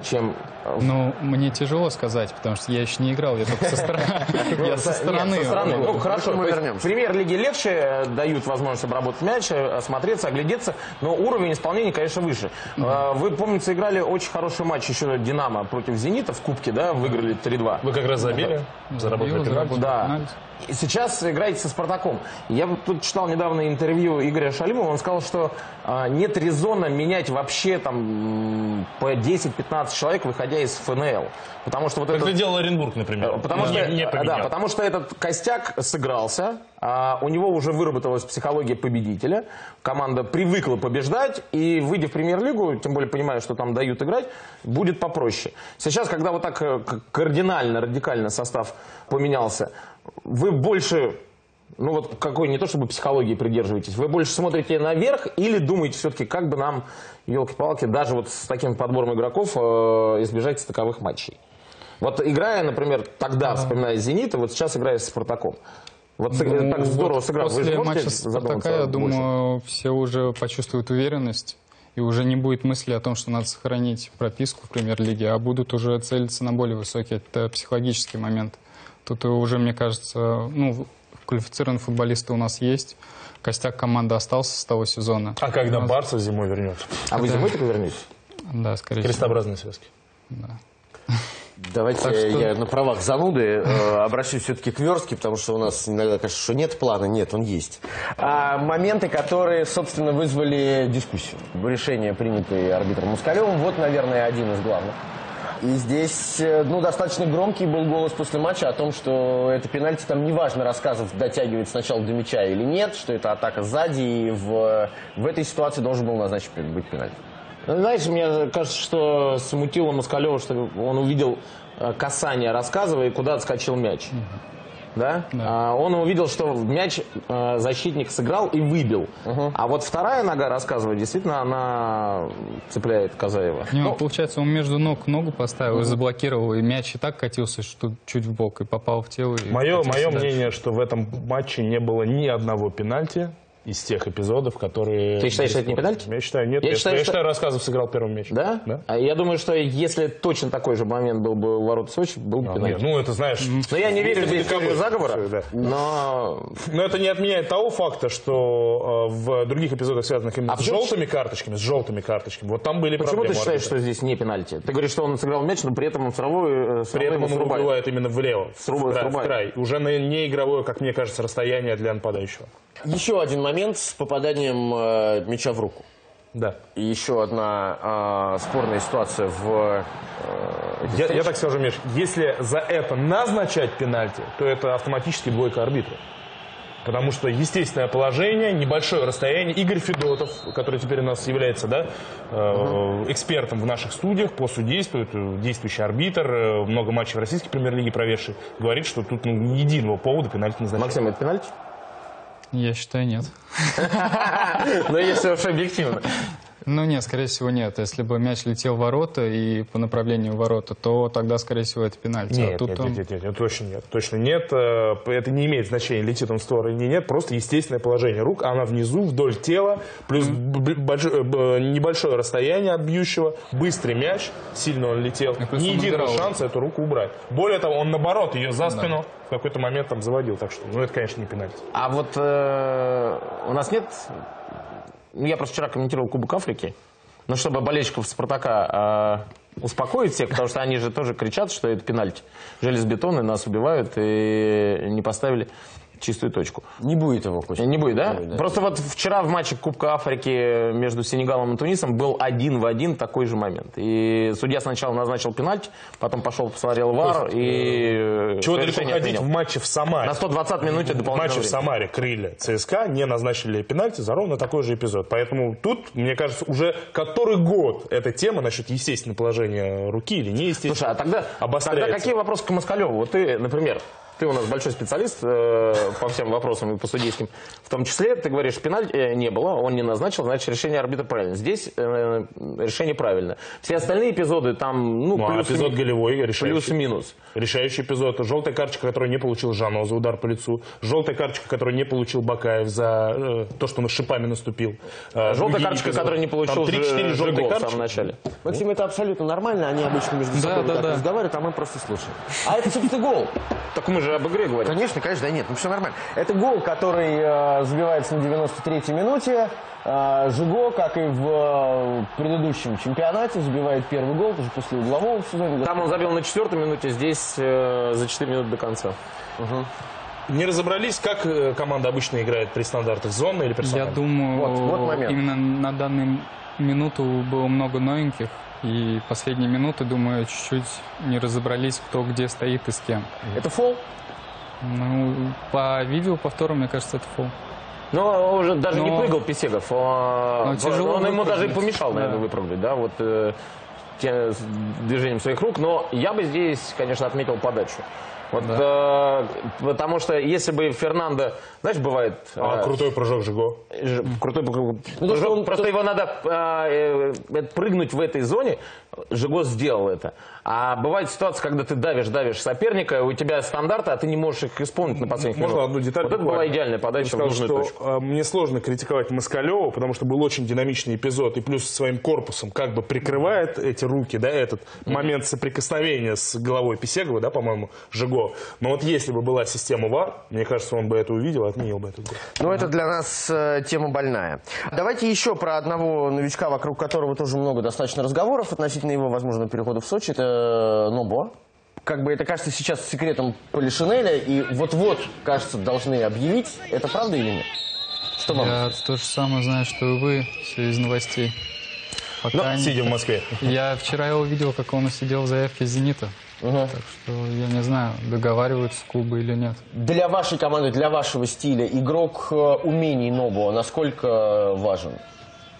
чем... э, Ну, мне тяжело сказать, потому что я еще не играл, я только со стороны. Со стороны. Ну, хорошо. мы вернемся. В премьер-лиге легче э, дают возможность обработать мяч, э, осмотреться, оглядеться, но уровень исполнения, конечно, выше. Э, Вы, помните, играли очень хороший матч еще «Динамо» против «Зенита» в Кубке, да, выиграли 3-2. Вы как раз забили, заработали пенальти. Да. И сейчас играете со «Спартаком». Я вот тут читал недавно интервью Игоря Шалимова, он сказал, что а, нет резона менять вообще там по 10-15 человек, выходя из ФНЛ. Потому что вот Как этот- это делал Оренбург, например. Потому Не- что, не да, поменял. потому что этот костяк сыгрался, а, у него уже выработалась психология победителя, команда привыкла побеждать, и выйдя в премьер-лигу, тем более понимая, что там дают играть, будет попроще. Сейчас, когда вот так э, кардинально, радикально состав поменялся, вы больше ну вот какой, не то чтобы психологии придерживаетесь, вы больше смотрите наверх или думаете все-таки, как бы нам, елки-палки, даже вот с таким подбором игроков э, избежать таковых матчей? Вот играя, например, тогда, вспоминая «Зенит», и вот сейчас играя с «Спартаком». Вот сыг- Ну, так здорово вот сыграл. Вы После можете матча Спартака, я больше? думаю, все уже почувствуют уверенность. И уже не будет мысли о том, что надо сохранить прописку в премьер-лиге, а будут уже целиться на более высокий. Это психологический момент. Тут уже, мне кажется, ну, квалифицированные футболисты у нас есть. Костяк команды остался с того сезона. А когда Барса зимой вернется? А вы Да. зимой только вернетесь? Да, скорее всего. Крестообразные связки. Давайте Так что- я на правах зануды э, обращусь все-таки к Верске, потому что у нас иногда кажется, что нет плана. Нет, он есть. А, моменты, которые, собственно, вызвали дискуссию. Решение, принятое арбитром Москалевым, вот, наверное, один из главных. И здесь, э, ну, достаточно громкий был голос после матча о том, что это пенальти, там неважно рассказывать, дотягивает сначала до мяча или нет, что это атака сзади, и в, в этой ситуации должен был назначить быть пенальти. Знаешь, мне кажется, что смутило Москалева, что он увидел э, касание, рассказывая, куда отскочил мяч. Да? А, он увидел, что мяч э, защитник сыграл и выбил. А вот вторая нога, рассказывает, действительно, она цепляет Казаева. Не, ну, получается, он между ног ногу поставил и заблокировал, и мяч и так катился, что чуть в бок, и попал в тело. Мое, мое дальше. мнение, что в этом матче не было ни одного пенальти из тех эпизодов, которые... Ты считаешь, что это не пенальти? Я считаю, нет. Я Я, считаю, я что- считаю, Рассказов сыграл первым мяч. Да? А я думаю, что если точно такой же момент был бы у ворот Сочи, был бы А, пенальти. нет, ну, это знаешь... Но я не верю в таковой. заговора, Всё, да. но... Но это не отменяет того факта, что э, в других эпизодах, связанных именно А с почему- желтыми карточками, с желтыми карточками, вот там были Почему проблемы. ты считаешь, арбитра. что здесь не пенальти? Ты говоришь, что он сыграл мяч, но при этом он все равно, э, При этом он срубает. выбивает именно влево, в, Срубает, край, в срубает. край. Уже на неигровое, как мне кажется, расстояние для нападающего. Еще один момент с попаданием э, мяча в руку. Да. И еще одна э, спорная ситуация в... э, Я, встрече. я так скажу, Миш, если за это назначать пенальти, то это автоматически двойка арбитра. Потому что естественное положение, небольшое расстояние. Игорь Федотов, который теперь у нас является да, э, экспертом в наших студиях по судейству, это действующий арбитр, э, много матчей в российской премьер-лиге проведший, говорит, что тут ну, ни единого повода пенальти назначать. Максим, это пенальти? Я считаю, нет. Но если уж объективно. Ну нет, скорее всего нет. Если бы мяч летел в ворота и по направлению в ворота, то тогда, скорее всего, это пенальти. Нет, а тут нет, он- нет, нет, нет, точно нет, точно нет. Э, Это не имеет значения, летит он в сторону или нет, просто естественное положение рук, она внизу, вдоль тела, плюс больш- э, небольшое расстояние от бьющего, быстрый мяч, сильно он летел, ни он единого шанса эту руку убрать. Более того, он наоборот ее за спину в какой-то момент там заводил, так что, ну это, конечно, не пенальти. А вот э, у нас нет... Я просто вчера комментировал Кубок Африки. Но чтобы болельщиков Спартака э, успокоить всех, потому что они же тоже кричат, что это пенальти. Железобетонный, нас убивают и не поставили чистую точку. Не будет его, Костя. Не будет, да? Не будет, да. Просто вот вчера в матче Кубка Африки между Сенегалом и Тунисом был один в один такой же момент. И судья сначала назначил пенальти, потом пошел, посмотрел ВАР и... э, Чего свое далеко ходить отменил. в матче в Самаре? На 120 минуте В дополнительного матче в. Самаре крылья ЦСКА не назначили пенальти за ровно такой же эпизод. Поэтому тут, мне кажется, уже который год эта тема насчет естественного положения руки или неестественного Слушай, а тогда, тогда какие вопросы к Москалеву? Вот ты, например, ты у нас большой специалист э, по всем вопросам и по судейским. В том числе, ты говоришь, пеналь э, не было, он не назначил, значит, решение арбитра правильно. Здесь э, решение правильно. Все остальные эпизоды там, ну, Ну, а плюс эпизод ми- голевой решающий. Плюс и минус. Решающий эпизод. Желтая карточка, которую не получил Жанов за удар по лицу. Желтая карточка, которую не получил Бакаев за э, то, что он шипами наступил. Э, Желтая карточка, которую не получил Там 3-4 Жи- желтые Жигол в карточки. самом начале. Максим, это абсолютно нормально, они обычно между собой да, да. разговаривают, а мы просто слушаем. А это, собственно, гол. Так мы же об игре говорим. Конечно, конечно, да нет, ну все нормально. Это гол, который э, забивается на 93-й минуте. Э, Жиго, как и в э, предыдущем чемпионате, забивает первый гол, уже после углового в сезоне. Там он забил на четвертой минуте, здесь э, за 4 минуты до конца. Не разобрались, как э, команда обычно играет при стандартах зоны или Я персональных? думаю, Вот, вот момент. именно на данную минуту было много новеньких. И последние минуты, думаю, чуть-чуть не разобрались, кто где стоит и с кем. Это фол? Ну, по видео повтору, мне кажется, это фол. Ну, он уже даже не Но- прыгал Писегов. Он, Но тяжело он ему даже и помешал, наверное, Да. выпрыгнуть, да, вот э, движением своих рук. Но я бы здесь, конечно, отметил подачу. Вот, э, потому что если бы Фернандо, знаешь, бывает... А э, крутой прыжок Жиго. Ж- Крутой прыжок. Ну, то, что он- Просто то- его надо э, э, прыгнуть в этой зоне. Жиго сделал это. А бывает ситуация, когда ты давишь, давишь соперника, у тебя стандарты, а ты не можешь их исполнить на последних Можно минутах. одну деталь? Вот это буквально? была идеальная подача Я в нужную что точку. э, мне сложно критиковать Москалева, потому что был очень динамичный эпизод, и плюс своим корпусом как бы прикрывает эти руки, да, этот момент соприкосновения с головой Писегова, да, по-моему, Жиго. Но вот если бы была система ВАР, мне кажется, он бы это увидел, отменил бы этот гол. Ну, это для нас э, тема больная. Давайте еще про одного новичка, вокруг которого тоже много достаточно разговоров относительно его возможного перехода в Сочи. Это Нобо. Как бы это кажется сейчас секретом Полишинеля, и вот-вот, кажется, должны объявить. Это правда или нет? Что вам? Я то же самое знаю, что и вы, все из новостей. Пока не- Сидя в Москве. Я вчера его видел, как он сидел в заявке «Зенита». Так что я не знаю, договариваются клубы или нет. Для вашей команды, для вашего стиля, игрок э, умений Нобо насколько важен?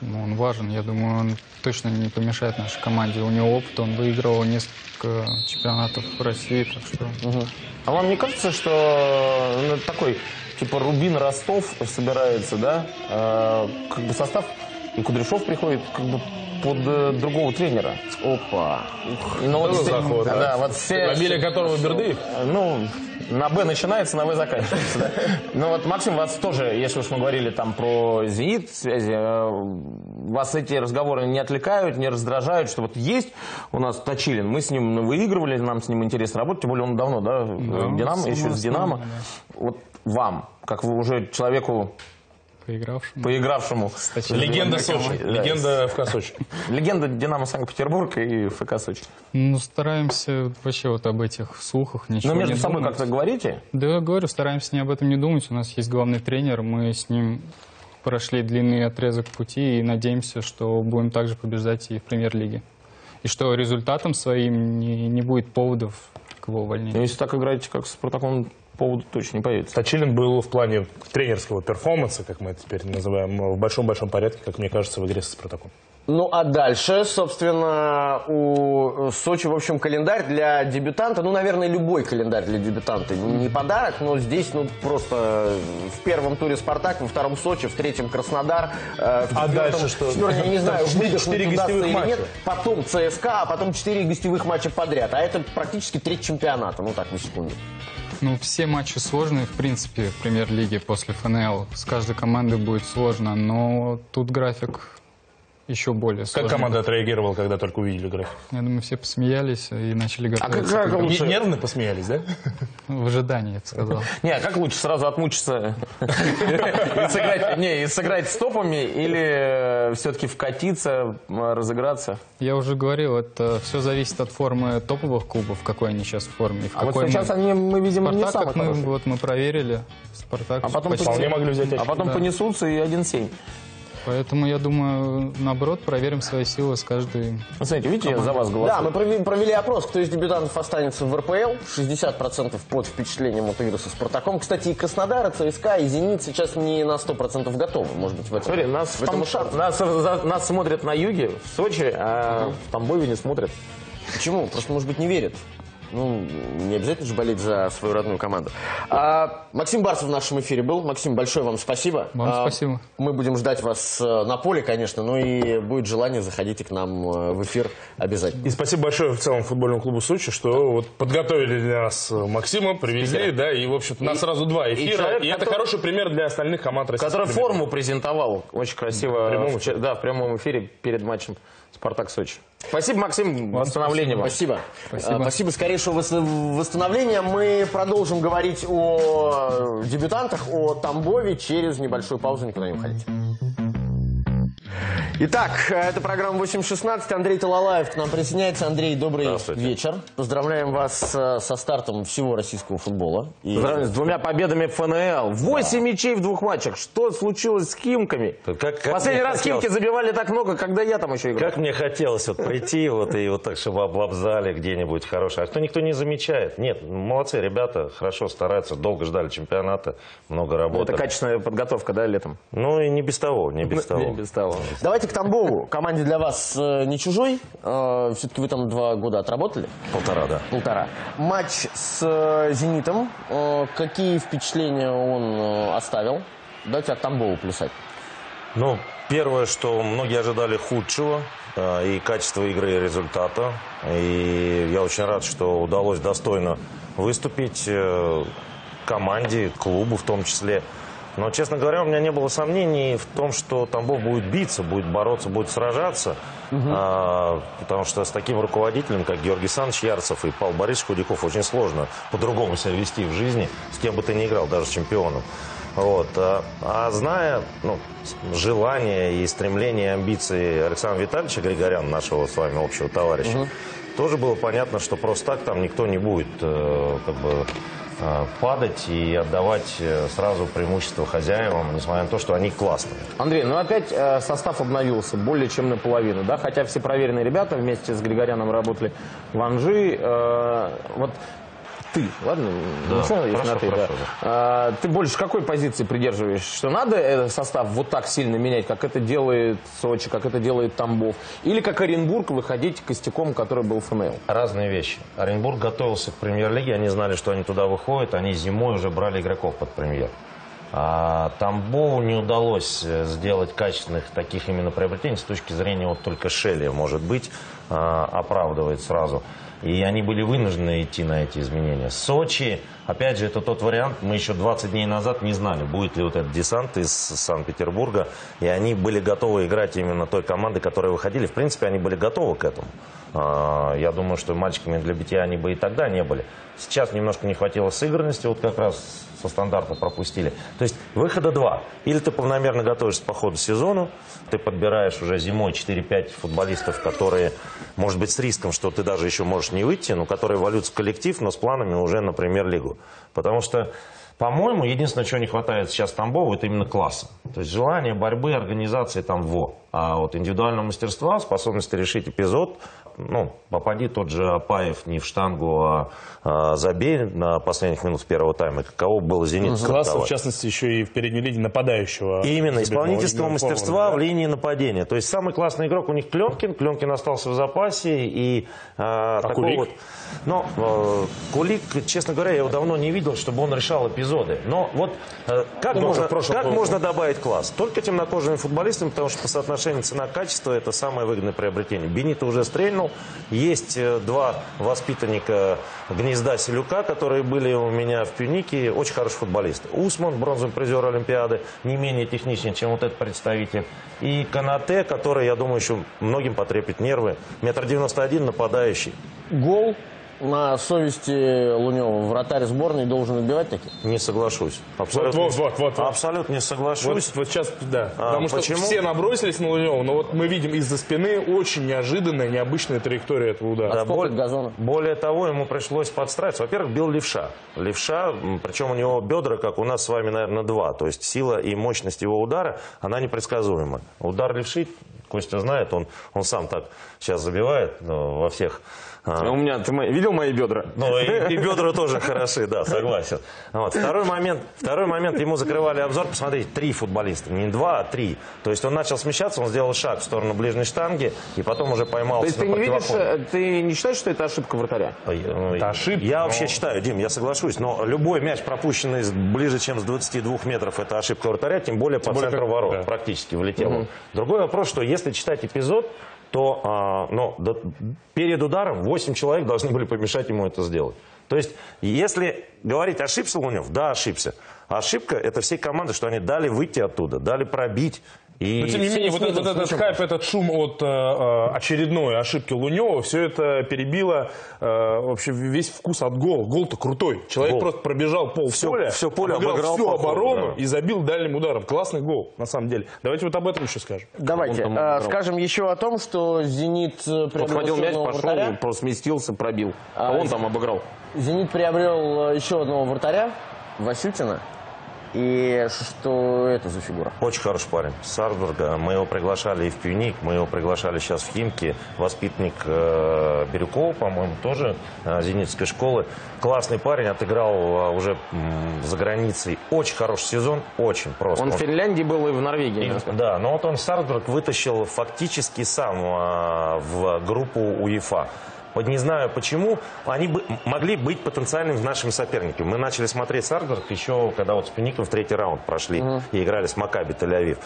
Ну, он важен, я думаю, он точно не помешает нашей команде. У него опыт, он выиграл несколько чемпионатов России, так что... А вам не кажется, что ну, такой, типа Рубин Ростов собирается, да? Э, как бы состав, и Кудряшов приходит как бы под э, другого тренера. Опа. Ну, вот заход, а? да, вот все, Фамилия которого Бердыев? Ну, на Б начинается, на В заканчивается. да. Ну вот, Максим, вас тоже, если уж мы говорили там про «Зенит», связи, э, вас эти разговоры не отвлекают, не раздражают, что вот есть у нас Точилин, мы с ним выигрывали, нам с ним интересно работать, тем более он давно, да, «Динамо», еще с «Динамо». Вот вам, как вы уже человеку, Поигравшим. поигравшему... Легенда Да, Сочи, да, легенда ФК Сочи. Легенда «Динамо» Санкт-Петербург и ФК Сочи. Ну, стараемся вообще вот об этих слухах ничего Но между не собой как-то говорите? Да, говорю, стараемся не об этом не думать. У нас есть главный тренер, мы с ним прошли длинный отрезок пути и надеемся, что будем также побеждать и в премьер-лиге. И что результатом своим не, не будет поводов к его увольнению. Если так играете, как с протоколом, поводу точно не появится. Точилин был в плане тренерского перформанса, как мы это теперь называем, в большом-большом порядке, как мне кажется, в игре со Спартаком. Ну а дальше, собственно, у Сочи, в общем, календарь для дебютанта, ну, наверное, любой календарь для дебютанта не подарок, но здесь, ну, просто в первом туре Спартак, во втором Сочи, в третьем Краснодар, э, в А дальше что? четвертом, я не знаю, четыре- выдохнуть четыре удастся гостевых или нет, матча. потом ЦСКА, а потом четыре гостевых матча подряд, а это практически треть чемпионата, ну так, на секунду. Ну, все матчи сложные, в принципе, в премьер-лиге после ФНЛ. С каждой командой будет сложно, но тут график еще более Как сложный. команда отреагировала, когда только увидели график? Я думаю, все посмеялись и начали А готовиться. как, к как лучше? Нервно посмеялись, да? В ожидании, я бы сказал. Не, а как лучше сразу отмучиться и сыграть, не, и сыграть с топами или все-таки вкатиться, разыграться? Я уже говорил, это все зависит от формы топовых клубов, в какой они сейчас в форме. в А вот сейчас мы- они, мы видим, не Спартак, самые как мы, вот мы проверили. Спартак А потом, почти- понесут- а потом Да. понесутся и 1-7. Поэтому я думаю, наоборот, проверим свои силы с каждой. Ну, смотрите, видите, я за вас голосую. Да, мы провели, провели опрос, кто из дебютантов останется в РПЛ. 60% под впечатлением от игры со Спартаком. Кстати, и Краснодар, и ЦСКА, и Зенит сейчас не на 100% готовы. Может быть, в этом, Смотри, нас, в этом там- нас, за- нас смотрят на юге, в Сочи, а в Тамбове не смотрят. Почему? Просто, может быть, не верят. Ну, не обязательно же болеть за свою родную команду. А, Максим Барсов в нашем эфире был. Максим, большое вам спасибо. Вам А, спасибо. Мы будем ждать вас э, на поле, конечно, но и будет желание, заходите к нам э, в эфир обязательно. И спасибо большое в целом футбольному клубу Сочи, что вот подготовили для нас Максима, привезли, да, и, в общем-то, у нас И- сразу два и эфира, и, человек, это который- хороший пример для остальных команд России. Который форму презентовал очень красиво В прямом в че- да, в прямом эфире перед матчем Спартак-Сочи. Спасибо, Максим, восстановления вам. Спасибо. Спасибо. Спасибо скорейшего вос- восстановления. Мы продолжим говорить о дебютантах, о Тамбове через небольшую паузу. Никуда не уходите. Итак, это программа 8.16. Андрей Талалаев к нам присоединяется. Андрей, добрый вечер. Поздравляем вас э, со стартом всего российского футбола. И- Поздравляю с двумя победами в ФНЛ. Восемь мячей в двух матчах. Что случилось с Химками? как Последний мне раз хотелось. Химки забивали так много, когда я там еще играл. Как мне хотелось вот прийти вот и вот так, чтобы облабзали где-нибудь хорошее. А что никто не замечает? Нет, молодцы ребята, хорошо стараются, долго ждали чемпионата, много работы. Это качественная подготовка, да, летом? Ну и не без того, не без того. Не без того. Давайте к Тамбову. Команде для вас э, не чужой. Э, Все-таки вы там два года отработали. Полтора, да. Полтора. Матч с э, «Зенитом». Э, какие впечатления он э, оставил? Давайте от Тамбова плясать. Ну, первое, что многие ожидали худшего э, и качества игры, и результата. И я очень рад, что удалось достойно выступить э, команде, клубу в том числе. Но, честно говоря, у меня не было сомнений в том, что Тамбов будет биться, будет бороться, будет сражаться. А, потому что с таким руководителем, как Георгий Александрович Ярцев и Павел Борисович Худяков, очень сложно по-другому себя вести в жизни, с кем бы ты ни играл, даже чемпионом. Вот. А, а зная ну, желание и стремление, и амбиции Александра Витальевича Григоряна, нашего с вами общего товарища, тоже было понятно, что просто так там никто не будет э, как бы, падать и отдавать э, сразу преимущество хозяевам, несмотря на то, что они классные. Андрей, ну опять э, состав обновился более чем наполовину, да? Хотя все проверенные ребята вместе с Григоряном работали в Анжи. э, вот ты, ладно? Да, Ничего, если хорошо, на ты, хорошо, да. Э, ты больше какой позиции придерживаешь? Что надо этот состав вот так сильно менять, как это делает Сочи, как это делает Тамбов? Или как Оренбург выходить костяком, который был ФНЛ? Разные вещи. Оренбург готовился к премьер-лиге, они знали, что они туда выходят, они зимой уже брали игроков под премьер. А Тамбову не удалось э, сделать качественных таких именно приобретений с точки зрения вот только Шелли, может быть, а, оправдывает сразу. И они были вынуждены идти на эти изменения. Сочи, опять же, это тот вариант, мы еще 20 дней назад не знали, будет ли вот этот десант из Санкт-Петербурга, и они были готовы играть именно той командой, которые выходили. В принципе, они были готовы к этому. А, Я думаю, что мальчиками для битья они бы и тогда не были. Сейчас немножко не хватило сыгранности, вот как раз со стандарта пропустили. То есть выхода два. Или ты планомерно готовишься по ходу сезону, ты подбираешь уже зимой 4-5 футболистов, которые, может быть, с риском, что ты даже еще можешь не выйти, но которые валются в коллектив, но с планами уже на премьер-лигу. Потому что По-моему, единственное, чего не хватает сейчас Тамбову, это именно класса. То есть желание борьбы, организации там во. А вот индивидуального мастерства, способности решить эпизод, ну, попади тот же Апаев не в штангу, а, а забей на последних минут первого тайма, каково было «Зенит» Класса, в стартовать. частности, еще и в передней линии нападающего. И именно исполнительского мастерства Флорова, в линии нападения. То есть самый классный игрок у них Пленкин. Пленкин остался в запасе. И, а, такого Кулик? вот- но э, Кулик, честно говоря, я его давно не видел, чтобы он решал эпизоды. Но вот э, как, Ну, можно, в как году. можно добавить класс? Только темнокожими футболистами, потому что по соотношению цена-качество это самое выгодное приобретение. Бенита уже стрельнул. Есть э, два воспитанника гнезда Селюка, которые были у меня в Пюнике. Очень хороший футболист. Усман, бронзовый призер Олимпиады, не менее техничный, чем вот этот представитель. И Канате, который, я думаю, еще многим потрепит нервы. Метр девяносто один, нападающий. Гол на совести Лунева. Вратарь сборной должен отбивать такие? Не соглашусь. Абсолютно, Вот, вот, вот, вот. абсолютно не соглашусь. Вот, вот сейчас, да. А, Потому что почему? все набросились на Лунева, но вот мы видим из-за спины очень неожиданная, необычная траектория этого удара. Да, боль- Более того, ему пришлось подстраиваться. Во-первых, бил левша. Левша, причем у него бедра, как у нас с вами, наверное, два. То есть сила и мощность его удара, она непредсказуема. Удар левши, Костя знает, он, он сам так сейчас забивает ну, во всех... а, У меня, ты видел мои бедра? Ну, и, и бедра тоже хороши, да, согласен. Вот. Второй, момент, второй момент, ему закрывали обзор, посмотрите, три футболиста, не два, а три. То есть он начал смещаться, он сделал шаг в сторону ближней штанги, и потом уже поймался То есть ты не видишь, э, ты не считаешь, что это ошибка вратаря? Это ошибка. Я вообще считаю, Дим, я соглашусь, но любой мяч, пропущенный ближе, чем с 22 метров, это ошибка вратаря, тем более по более центру как- ворот да. практически влетел. он. Другой вопрос, что если читать эпизод, то а, до- перед ударом 8 человек должны были помешать ему это сделать. То есть, если говорить, ошибся Лунев, да, ошибся. Ошибка это всей команды, что они дали выйти оттуда, дали пробить. И... Но тем не менее, вот, этот- вот этот хайп, этот шум от э, э, очередной ошибки Лунева, все это перебило э, вообще весь вкус от гола. Гол-то крутой. Человек Гол. просто пробежал пол Всё- поля, всё поле обыграл всю по ходу, оборону да. и забил дальним ударом. Классный гол, на самом деле. Давайте вот об этом еще скажем. Давайте, играл. скажем еще о том, что «Зенит» приобрел мяч, одного пошел, вратаря. просто сместился, пробил. А, А, он там обыграл. «Зенит» приобрел э, еще одного вратаря, Васютина. И что это за фигура? Очень хороший парень. С Сарбурга. Мы его приглашали и в Пьюник, мы его приглашали сейчас в Химки. Воспитанник э, Бирюкова, по-моему, тоже э, зенитской школы. Классный парень, отыграл э, уже м, за границей. Очень хороший сезон, очень просто. Он в Финляндии был и в Норвегии. И- насколько- да, но вот он Сарбург вытащил фактически сам а, в группу УЕФА. Вот не знаю почему, они бы, могли быть потенциальными нашими соперниками. Мы начали смотреть Сарбург еще, когда вот с Пеником в третий раунд прошли и играли с Макаби Тель-Авив.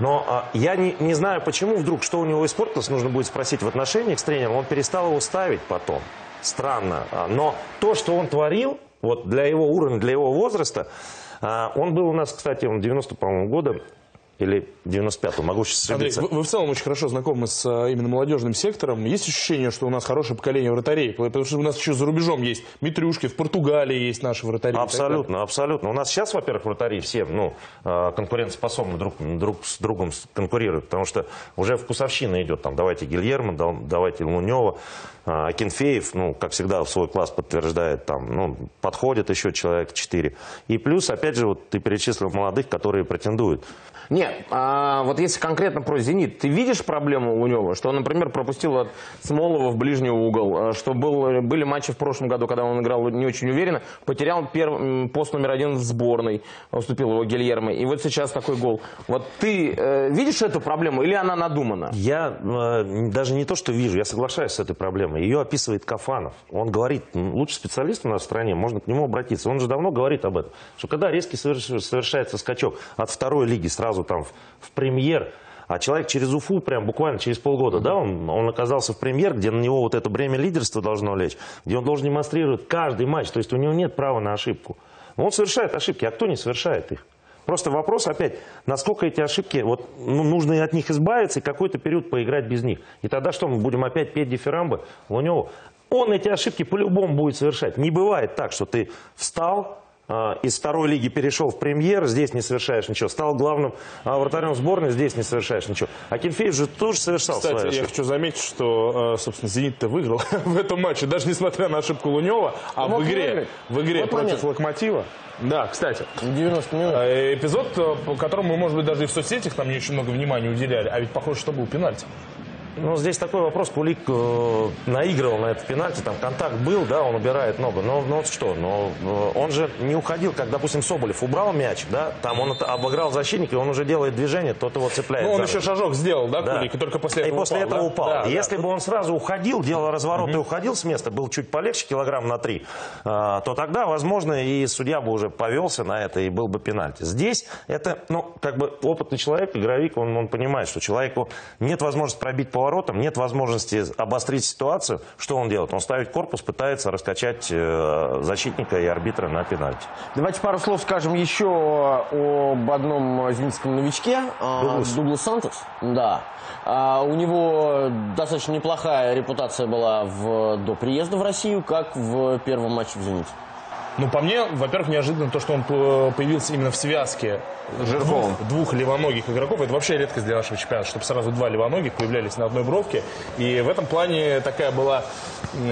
Но а, я не, не знаю, почему вдруг, что у него испортилось, нужно будет спросить в отношениях с тренером. Он перестал его ставить потом. Странно. А, Но то, что он творил, вот для его уровня, для его возраста, а, он был у нас, кстати, он 90, по-моему, года, или 95-го, могу сейчас Андрей, ошибиться. вы, вы в целом очень хорошо знакомы с а, именно молодежным сектором. Есть ощущение, что у нас хорошее поколение вратарей? Потому что у нас еще за рубежом есть Митрюшки, в Португалии есть наши вратари. Абсолютно, абсолютно. У нас сейчас, во-первых, вратари все ну, э, конкурентоспособны друг, друг с другом конкурируют, потому что уже вкусовщина идет. Там, давайте Гильермо, да- давайте Лунева, а, Акинфеев, ну, как всегда, в свой класс подтверждает, там, ну, подходит еще человек 4. И плюс, опять же, вот ты перечислил молодых, которые претендуют. Нет, а вот если конкретно про «Зенит», ты видишь проблему у него, что он, например, пропустил от Смолова в ближний угол, а, что был, были матчи в прошлом году, когда он играл не очень уверенно, потерял перв- пост номер один в сборной, уступил его Гильермо, и вот сейчас такой гол. Вот ты э, видишь эту проблему или она надумана? Я э, даже не то, что вижу, я соглашаюсь с этой проблемой. Ее описывает Кафанов. Он говорит, лучший специалист у нас в стране, можно к нему обратиться. Он же давно говорит об этом, что когда резкий соверш- совершается скачок от второй лиги сразу там в, в премьер, а человек через Уфу, прям буквально через полгода, да, он, он оказался в премьер, где на него вот это бремя лидерства должно лечь, где он должен демонстрировать каждый матч, то есть у него нет права на ошибку. Но он совершает ошибки, а кто не совершает их? Просто вопрос опять, насколько эти ошибки, вот, ну, нужно и от них избавиться и какой-то период поиграть без них. И тогда что, мы будем опять петь дифирамбы Луневу? Он эти ошибки по-любому будет совершать. Не бывает так, что ты встал, из второй лиги перешел в премьер, здесь не совершаешь ничего. Стал главным а, вратарем сборной, здесь не совершаешь ничего. А Кимфеев же тоже совершал Кстати, свои я хочу заметить, что, э, собственно, «Зенит»-то выиграл в этом матче, даже несмотря на ошибку Лунева, а Мог в игре, в игре Вот против момент. «Локомотива». Да, кстати. 90 минут. Э, Эпизод, э, по которому мы, может быть, даже и в соцсетях нам не очень много внимания уделяли, а ведь похоже, что был пенальти. Ну, здесь такой вопрос. Кулик э, наигрывал на этот пенальти, там контакт был, да, он убирает ногу. Но, но вот что, но э, он же не уходил, как, допустим, Соболев убрал мяч, да, там он обыграл защитника, и он уже делает движение, тот его цепляет. Ну, он еще шажок сделал, да, Да. Кулик, и только после И этого после упал, этого да? упал. Да, Если да. бы он сразу уходил, делал разворот и уходил с места, был чуть полегче, килограмм на три, а, то тогда, возможно, и судья бы уже повелся на это, и был бы пенальти. Здесь это, ну, как бы опытный человек, игровик, он, он понимает, что человеку нет возможности пробить поворотом, нет возможности обострить ситуацию. Что он делает? Он ставит корпус, пытается раскачать э, защитника и арбитра на пенальти. Давайте пару слов скажем еще об одном зенитском новичке. а, Дуглас. Дуглас Сантос. Да. А, У него достаточно неплохая репутация была в, до приезда в Россию, как в первом матче в «Зените». Ну, по мне, во-первых, неожиданно то, что он э, появился именно в связке двух, двух левоногих игроков. Это вообще редкость для нашего чемпионата, чтобы сразу два левоногих появлялись на одной бровке. И в этом плане такая была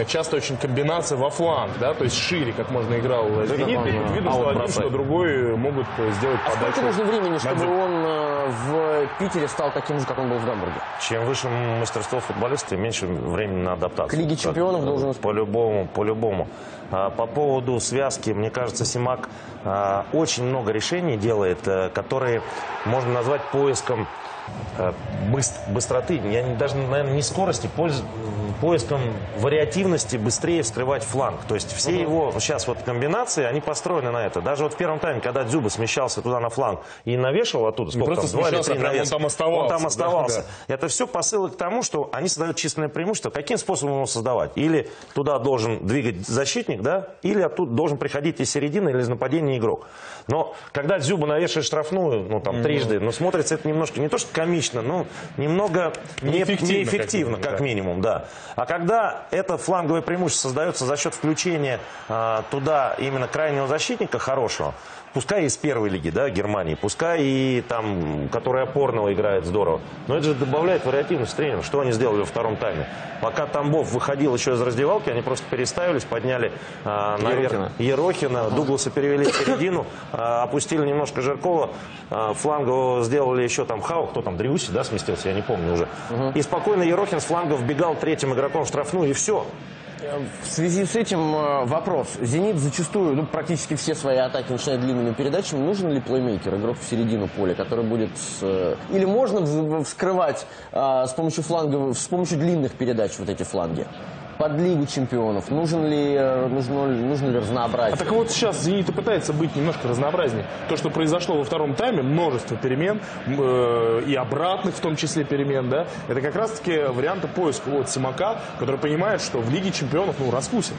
часто очень комбинация во фланг, да, то есть шире, как можно играл «Зенит», и видно, А что вот один, что другой могут э, сделать А подачу. сколько нужно времени, чтобы он э, в Питере стал таким же, как он был в Гамбурге? Чем выше мастерство футболиста, тем меньше времени на адаптацию. К Лиге чемпионов должен По-любому, по-любому. А, По поводу связки, мне кажется, Симак а, очень много решений делает, э, которые можно назвать поиском быстроты, я даже, наверное, не скорости, польз- поиском вариативности быстрее вскрывать фланг. То есть все его сейчас вот комбинации, они построены на это. Даже вот в первом тайме, когда Дзюба смещался туда на фланг и навешивал оттуда, сколько просто там, два или три а прям он навеса, там оставался, Он там да, оставался. да. Это все посылы к тому, что они создают численное преимущество. Каким способом его создавать? Или туда должен двигать защитник, да, или оттуда должен приходить из середины или из нападения игрок. Но когда Дзюба навешивает штрафную, ну там трижды, ну смотрится это немножко не то что комично, но немного не- Неэффективно, неэффективно, как как, минимум, да. А когда это фланговое преимущество создается за счет включения а, туда именно крайнего защитника хорошего, пускай из первой лиги, да, Германии, пускай и там, который опорного играет здорово, но это же добавляет вариативность тренеру. Что они сделали во втором тайме? Пока Тамбов выходил еще из раздевалки, они просто переставились, подняли а, наверх Ерохина. Ерохина, Дугласа перевели в середину, а, опустили немножко Жиркова, а, флангового сделали еще там Хау, кто там, Дриуси, да, сместился, я не помню уже. И спокойно Ерохин с фланга вбегал третьим игроком в штрафную, и все. В связи с этим э, вопрос. «Зенит» зачастую, ну, практически все свои атаки начинает длинными передачами. Нужен ли плеймейкер, игрок в середину поля, который будет... э, Или можно вскрывать э, с помощью флангов, с помощью длинных передач вот эти фланги? Под Лигу чемпионов. Нужен ли, э, нужно, нужно ли разнообразие? А так вот сейчас «Зенит» и пытается быть немножко разнообразнее. То, что произошло во втором тайме, множество перемен, э, и обратных в том числе перемен, да, это как раз-таки варианты поиска вот Симака, который понимает, что в Лиге чемпионов, ну, раскусит.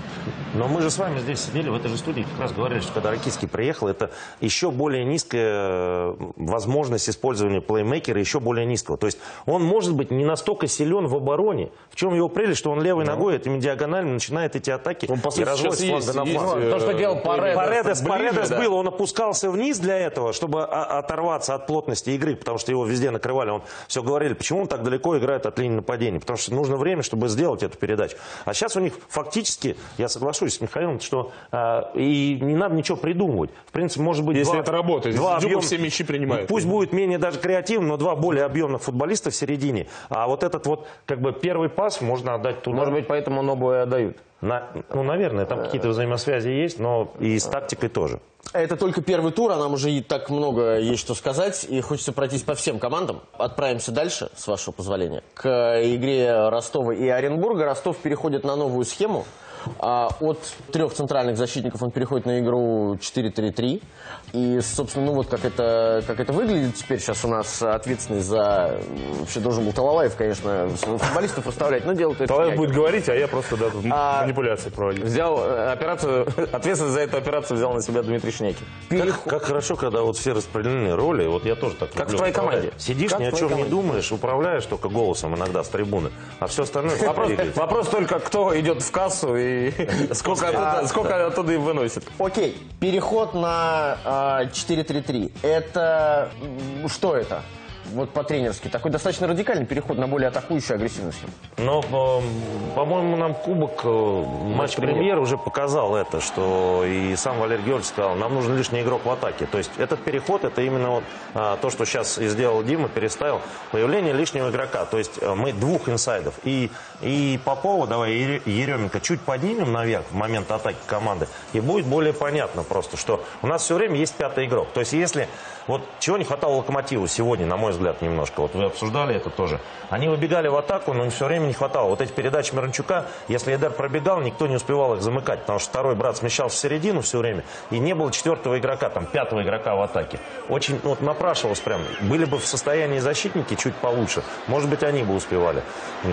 Но мы же с вами здесь сидели в этой же студии, как раз говорили, что когда Ракитский приехал, это еще более низкая э, возможность использования плеймейкера, еще более низкого. То есть он может быть не настолько силен в обороне. В чем его прелесть, что он левой ногой этими диагоналями начинает эти атаки Он, по и сути, разводит сейчас с фланга на фланг. э, То, что делал Паредес Паредес, ближе, Паредес да. был, он опускался вниз для этого, чтобы оторваться от плотности игры, потому что его везде накрывали. Он все говорили, почему он так далеко играет от линии нападения, потому что нужно время, чтобы сделать эту передачу. А сейчас у них фактически, я соглашусь с Михаилом, что а, и не надо ничего придумывать. В принципе, может быть, Если два- это работает, два объем- все мячи принимает. Пусть будет менее даже креативным, но два более объемных футболиста в середине. А вот этот вот как бы первый пас можно отдать туда. Может быть, поэтому Нобу и отдают. На- ну, наверное, там какие-то взаимосвязи есть, но и с тактикой тоже. Это только первый тур, а нам уже и так много есть что сказать, и хочется пройтись по всем командам. Отправимся дальше, с вашего позволения, к игре Ростова и Оренбурга. Ростов переходит на новую схему. А, От трех центральных защитников он переходит на игру 4-3-3. И, собственно, ну вот как это, как это выглядит теперь. Сейчас у нас ответственный за... Вообще должен был Талалаев, конечно, своих футболистов расставлять, но это... Талаев я. будет говорить, а я просто да, тут А, манипуляции проводить. Взял э, операцию, ответственность за эту операцию взял на себя Дмитрий Шнякин. Как, как хорошо, когда вот все распределены роли, вот я тоже так Как люблю в твоей команде. Сидишь, Как ни о чем не команде. думаешь, управляешь только голосом иногда с трибуны, а все остальное Вопрос, вопрос только, кто идет в кассу и сколько оттуда, сколько оттуда и выносит. Окей, переход на а, 4-3-3. Это м, что это? Вот по-тренерски. Такой достаточно радикальный переход на более атакующую агрессивную схему. Но, э, по-моему, нам кубок, э, матч премьер уже показал это, что и сам Валерий Георгиевич сказал, нам нужен лишний игрок в атаке. То есть этот переход, это именно вот а, то, что сейчас и сделал Дима, переставил, появление лишнего игрока. То есть э, мы двух инсайдов. И, и Попова, давай, и Еременко чуть поднимем наверх в момент атаки команды, и будет более понятно просто, что у нас все время есть пятый игрок. То есть если вот чего не хватало Локомотиву сегодня, на мой взгляд, немножко. Вот вы обсуждали это тоже. Они выбегали в атаку, но все время не хватало. Вот эти передачи Миранчука, если Эдер пробегал, никто не успевал их замыкать, потому что второй брат смещался в середину все время, и не было четвертого игрока, там, пятого игрока в атаке. Очень ну, вот напрашивалось прям. Были бы в состоянии защитники чуть получше, может быть, они бы успевали.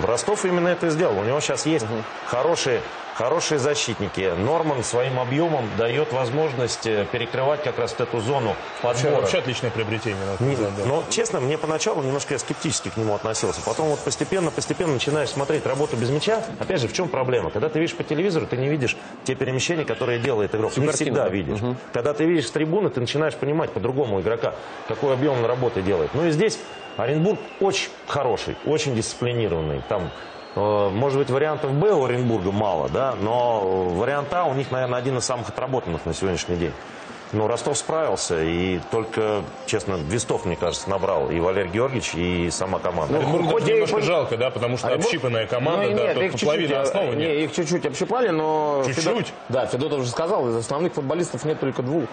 Ростов именно это и сделал. У него сейчас есть хорошие Хорошие защитники. Норман своим объемом дает возможность э, перекрывать как раз эту зону Вообще, подбора. вообще отличное приобретение. Не- да. Но, честно, мне поначалу немножко я скептически к нему относился. Потом вот постепенно, постепенно начинаешь смотреть работу без мяча. Опять же, в чем проблема? Когда ты видишь по телевизору, ты не видишь те перемещения, которые делает игрок. Всю не картину, всегда да. видишь. Когда ты видишь с трибуны, ты начинаешь понимать по-другому игрока, какой объем он работы делает. Ну и здесь Оренбург очень хороший, очень дисциплинированный. Там может быть, вариантов Б у Оренбурга мало, да, но вариант А у них, наверное, один из самых отработанных на сегодняшний день. Но Ростов справился, и только, честно, Двистов, мне кажется, набрал и Валерий Георгиевич, и сама команда. Оренбург хоть немножко пон- жалко, да, потому что Оренбург- общипанная команда, Ну да, нет, чуть-чуть, половины э, основы не, нет. их чуть-чуть общипали, но... Чуть-чуть? Федот- Да, Федотов уже сказал, из основных футболистов нет только двух.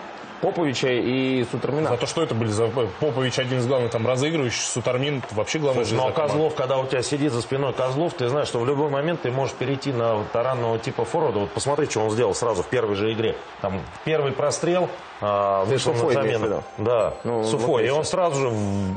Поповича и Сутермина. А то что это были за... Попович один из главных там разыгрывающих, Сутармин вообще главный Слушай, ну а. Козлов, когда у тебя сидит за спиной Козлов, ты знаешь, что в любой момент ты можешь перейти на таранного типа форварда. Вот посмотри, что он сделал сразу в первой же игре. Там первый прострел, а, Ты вышел на Сухой имеешь в замену. Да, Ну, Сухой. вот и он сразу же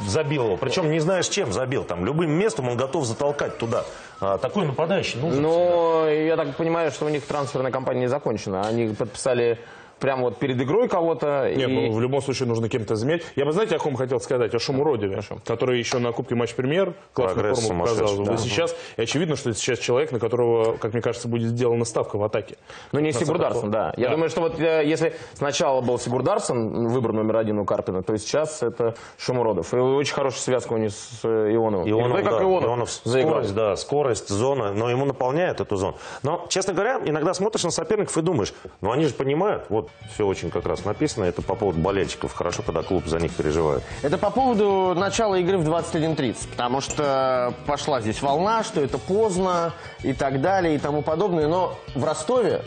забил его. Причем не знаешь, чем забил. Там любым местом он готов затолкать туда. А, такой нападающий нужен. Но я так понимаю, что у них трансферная кампания не закончена. Они подписали прямо вот перед игрой кого-то. Нет, и... ну в любом случае нужно кем-то заменять. Я бы, знаете, о ком хотел сказать? О Шумуродеве, который еще на Кубке Матч Премьер классную Прогресс форму показал. да. сейчас, и очевидно, что это сейчас человек, на которого, как мне кажется, будет сделана ставка в атаке. Ну, не Сигурдарсон, да. Я думаю, что вот э, если сначала был Сигурдарсон, выбор номер один у Карпина, то сейчас это Шумуродов. И очень хорошая связка у них с э, Ионовым. Ионов, И как да, Ионов, Ионов заиграл. скорость, да, скорость, зона, но ему наполняет эту зону. Но, честно говоря, иногда смотришь на соперников и думаешь, ну они же понимают, вот все очень как раз написано, это по поводу болельщиков, хорошо, когда клуб за них переживает. Это по поводу начала игры в 21.30, потому что пошла здесь волна, что это поздно и так далее и тому подобное. Но в Ростове,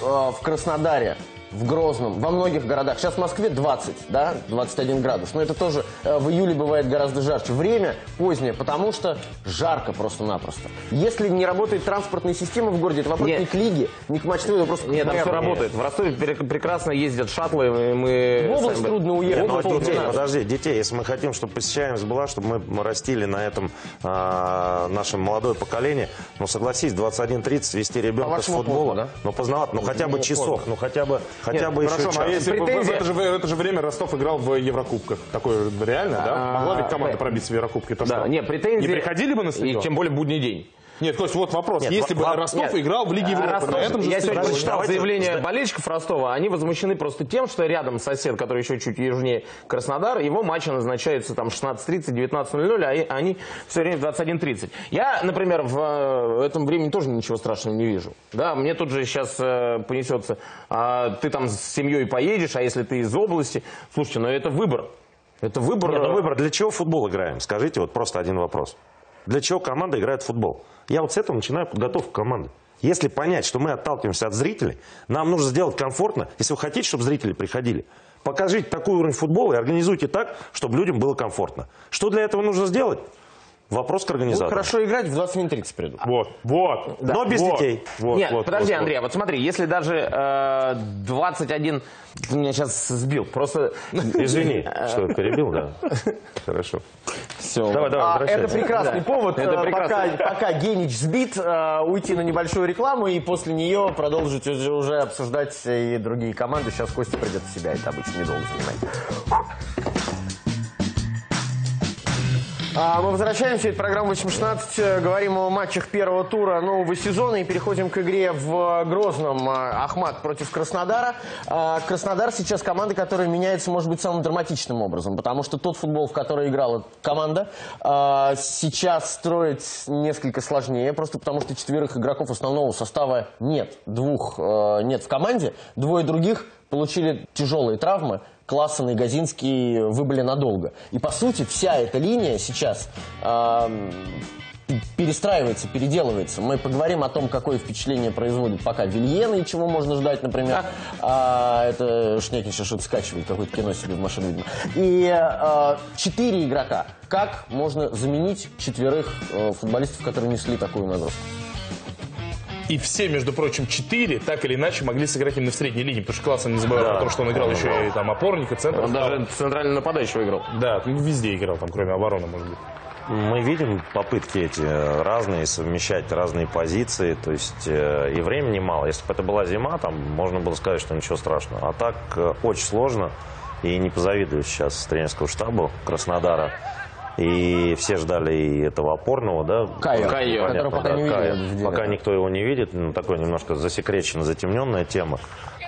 э, в Краснодаре, в Грозном, во многих городах. Сейчас в Москве 20, да, 21 градус. Но это тоже э, в июле бывает гораздо жарче. Время позднее, потому что жарко просто-напросто. Если не работает транспортная система в городе, это вопрос Нет. не к лиге, не к матчу, это просто Нет, там все работает. В Ростове пере- прекрасно ездят шаттлы. и Мы В область сами- трудно уехать. В Ну, а детей, подожди, детей, если мы хотим, чтобы посещаемость была, чтобы мы- растили на этом а, наше молодое поколение, ну согласись, 21.30 вести ребенка с вашему футбола, поздно, да? ну поздновато, ну хотя бы Ну, часок, ну хотя бы, хотя бы еще Хорошо, час. а если бы в, Претензия- это же, в это же время Ростов играл в Еврокубках? Такое реально, да? А, Могла ведь команда да. пробиться в Еврокубке? Да, не, претензии... Не приходили бы на И стадион? тем более будний день. Нет, Кость, вот вопрос. Нет, Если бы во- Ростов нет. играл в Лиге Европы, Ростов- на этом же Я сегодня прочитал заявление болельщиков Ростова. Они возмущены просто тем, что рядом сосед, который еще чуть южнее Краснодар, его матчи назначаются там 16.30, 19.00, а они все время в 21.30. Я, например, в э, этом времени тоже ничего страшного не вижу. Да, мне тут же сейчас э, понесется, а, ты там с семьей поедешь, а если ты из области, слушайте, ну это выбор. Это выбор. Нет, ну выбор, для чего футбол играем? Скажите, вот просто один вопрос. Для чего команда играет в футбол? Я вот с этого начинаю подготовку команды. Если понять, что мы отталкиваемся от зрителей, нам нужно сделать комфортно, если вы хотите, чтобы зрители приходили. Покажите такой уровень футбола и организуйте так, чтобы людям было комфортно. Что для этого нужно сделать? Вопрос к организатору. хорошо играть, в 20 минут 30 придут. Вот, вот. Да. Но без Вот, детей. Вот, Нет, вот, подожди, вот, Андрей, вот смотри, если даже э, 21... Ты меня сейчас сбил, просто... Извини, что перебил, да. Хорошо. Все. Давай, давай, А, это прекрасный повод, Это э, прекрасно. Пока, пока Генич сбит, э, уйти на небольшую рекламу и после нее продолжить уже, уже обсуждать и другие команды. Сейчас Костя придет в себя, это обычно недолго занимает. А, Мы возвращаемся, это программа 816, э, говорим о матчах первого тура нового сезона и переходим к игре в Грозном. А, Ахмат против Краснодара. А, Краснодар сейчас команда, которая меняется, может быть, самым драматичным образом, потому что тот футбол, в который играла команда, сейчас строить несколько сложнее, просто потому что четверых игроков основного состава нет. Двух э, нет в команде, двое других получили тяжелые травмы, Классен и Газинский выбыли надолго. И, по сути, вся эта линия сейчас эм, перестраивается, переделывается. Мы поговорим о том, какое впечатление производит пока Вильена и чего можно ждать, например. А, это Шнекин сейчас что-то скачивает, какое-то кино себе в машину, видимо. И э, четыре игрока. Как можно заменить четверых э, футболистов, которые несли такую нагрузку? И все, между прочим, четыре так или иначе могли сыграть именно в средней линии, потому что классно не забывай Да. о том, что он играл еще и там опорник, и центр. Он даже центральный нападающего играл. Да, ну, везде играл, там, кроме обороны, может быть. Мы видим попытки эти разные, совмещать разные позиции, то есть э, и времени мало. Если бы это была зима, там можно было сказать, что ничего страшного. А так э, очень сложно, и не позавидую сейчас тренерскому штабу Краснодара. И все ждали и этого опорного, да? Кайо, Понятно, которого пока да, не видели Кайо. в деле, Пока никто его не видит, ну, такой немножко засекреченная, затемненная тема.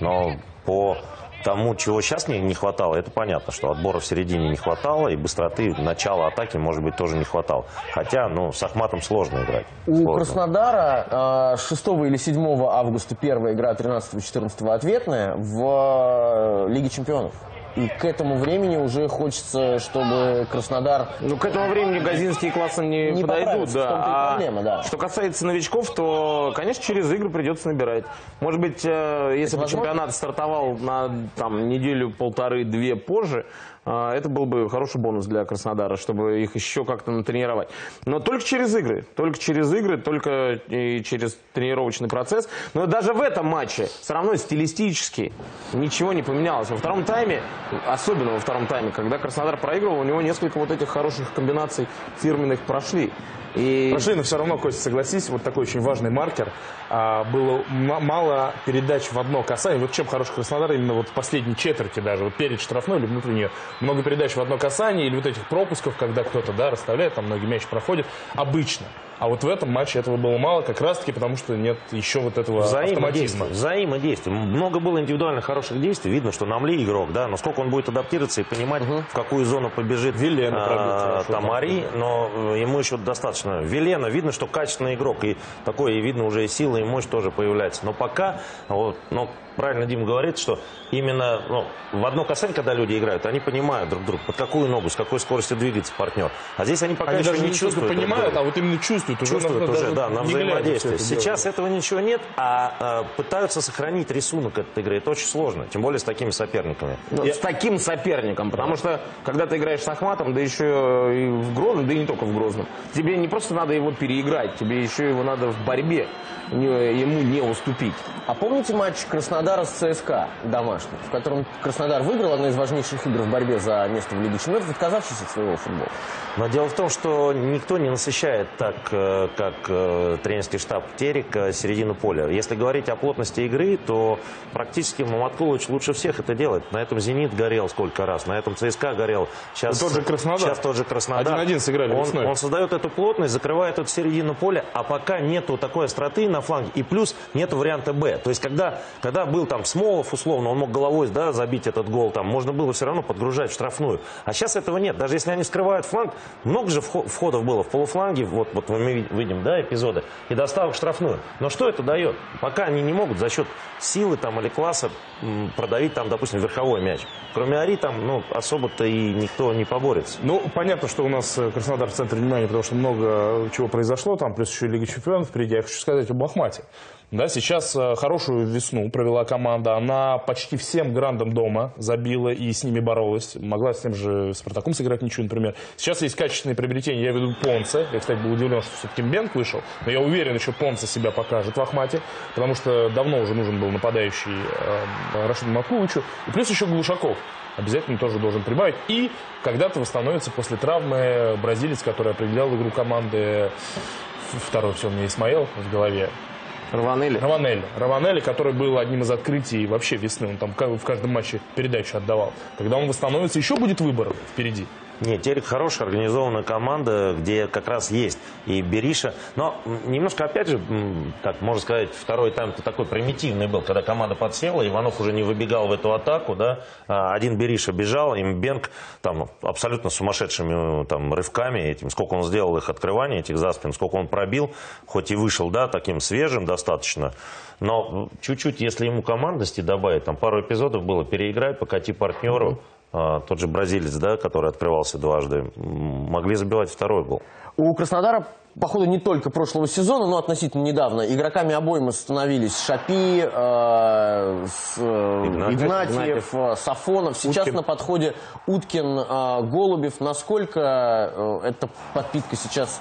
Но по тому, чего сейчас не, не хватало, это понятно, что отбора в середине не хватало, и быстроты, начала атаки, может быть, тоже не хватало. Хотя, ну, с Ахматом сложно играть. У Сложно. Краснодара э, 6 или 7 августа первая игра, 13-14 ответная в э, Лиге чемпионов. И к этому времени уже хочется, чтобы Краснодар... Ну, к этому времени Газинский и Классен не, Не подойдут. Да. и А проблема, да. Что касается новичков, то, конечно, через игры придется набирать. Может быть, э, если бы возможно? чемпионат стартовал на там, неделю, полторы-две позже, э, это был бы хороший бонус для Краснодара, чтобы их еще как-то натренировать. Но только через игры. Только через игры, только и через тренировочный процесс. Но даже в этом матче все равно стилистически ничего не поменялось. Во втором тайме, особенно во втором тайме, когда Краснодар проигрывал, у него несколько вот этих хороших комбинаций фирменных прошли. И... Прошли, все равно, Костя, согласись, вот такой очень важный маркер. А, было мало передач в одно касание. Вот чем хороший Краснодар именно вот в последней четверти даже, вот перед штрафной или внутри нее. Много передач в одно касание или вот этих пропусков, когда кто-то, да, расставляет, там многие мяч проходят. Обычно. А вот в этом матче этого было мало, как раз-таки потому, что нет еще вот этого автоматизма. Взаимодействие. Взаимодействие. Много было индивидуально хороших действий. Видно, что Намли игрок, да, но сколько он будет адаптироваться и понимать, в какую зону побежит Вилена а, там. Ари, но э, ему еще достаточно. Вилена, видно, что качественный игрок. И такой, и видно, уже и сила, и мощь тоже появляется. Но пока, вот, ну, правильно Дим говорит, что именно ну, в одно касание, когда люди играют, они понимают друг друга, под какую ногу, с какой скоростью двигается партнер. А здесь они пока Они еще даже не чувствуют. друг понимают, друга а вот именно чувствуют. Уже чувствуют уже, даже да, на взаимодействие. это Сейчас делать. этого ничего нет, а, а, пытаются сохранить рисунок этой игры. Это очень сложно, тем более с такими соперниками. Ну, С таким соперником, потому что когда ты играешь с Ахматом, да еще и в Грозном, да и не только в Грозном, тебе не просто надо его переиграть, тебе еще его надо в борьбе не- ему не уступить. А помните матч Краснодара с ЦСКА домашний, в котором Краснодар выиграл одну из важнейших игр в борьбе за место в Лиге чемпионов, отказавшись от своего футбола? Но дело в том, что никто не насыщает так, э, как э, тренерский штаб Терек, середину поля. Если говорить о плотности игры, то практически Маматкулович лучше всех это делает. На этом «Зенит» горел сколько раз, на этом ЦСКА горел. Сейчас, Ну, тот же Краснодар. Сейчас тот же Краснодар. 1-1 сыграли он, весной. он создает эту плотность, закрывает эту середину поля, а пока нету такой остроты на фланге, и плюс нету варианта «Б». То есть, когда, когда был там Смолов, условно, он мог головой да, забить этот гол, там, можно было все равно подгружать в штрафную. А сейчас этого нет. Даже если они скрывают фланг, много же вхо- входов было в полуфланге, вот, вот мы ви- видим, да, эпизоды, и доставок в штрафную. Но что это дает? Пока они не могут за счет силы там или класса продавить там, допустим, верховой мяч. Кроме Ари там, ну, особо-то и никто не поборется. Ну, понятно, что у нас э, Краснодар в центре внимания, потому что много чего произошло, там плюс еще Лига Чемпионов впереди. Я хочу сказать об Ахмате. Да, сейчас э, хорошую весну провела команда, она почти всем грандам дома забила и с ними боролась. Могла с тем же Спартаком сыграть ничью, например. Сейчас есть качественные приобретения, я веду Понце. Я, кстати, был удивлен, что все-таки Бенк вышел. Но я уверен, еще Понце себя покажет в Ахмате, потому что давно уже нужен был нападающий э, Рашиду Макловичу. И плюс еще Глушаков обязательно тоже должен прибавить. И когда-то восстановится после травмы бразилец, который определял игру команды второй все у меня Исмаил в голове. Раванелли. Раванелли. Раванелли, который был одним из открытий вообще весны. Он там в каждом матче передачу отдавал. Когда он восстановится, еще будет выбор впереди. Нет, Терек хорошая, организованная команда, где как раз есть и Бериша. Но немножко, опять же, так можно сказать, второй тайм-то такой примитивный был, когда команда подсела, Иванов уже не выбегал в эту атаку, да, а один Бериша бежал, им Бенк там абсолютно сумасшедшими там рывками этим, сколько он сделал их открываний, этих за спин, сколько он пробил, хоть и вышел, да, таким свежим достаточно, но чуть-чуть, если ему командности добавить, там пару эпизодов было, переиграй, покати партнеру, тот же бразилец, да, который открывался дважды, могли забивать второй гол. У Краснодара, походу, не только прошлого сезона, но относительно недавно, игроками обоймы становились Шапи, э, с, э, Игнатьев, Игнатьев, Игнатьев, Сафонов. Сейчас Уткин. на подходе Уткин, э, Голубев. Насколько э, эта подпитка сейчас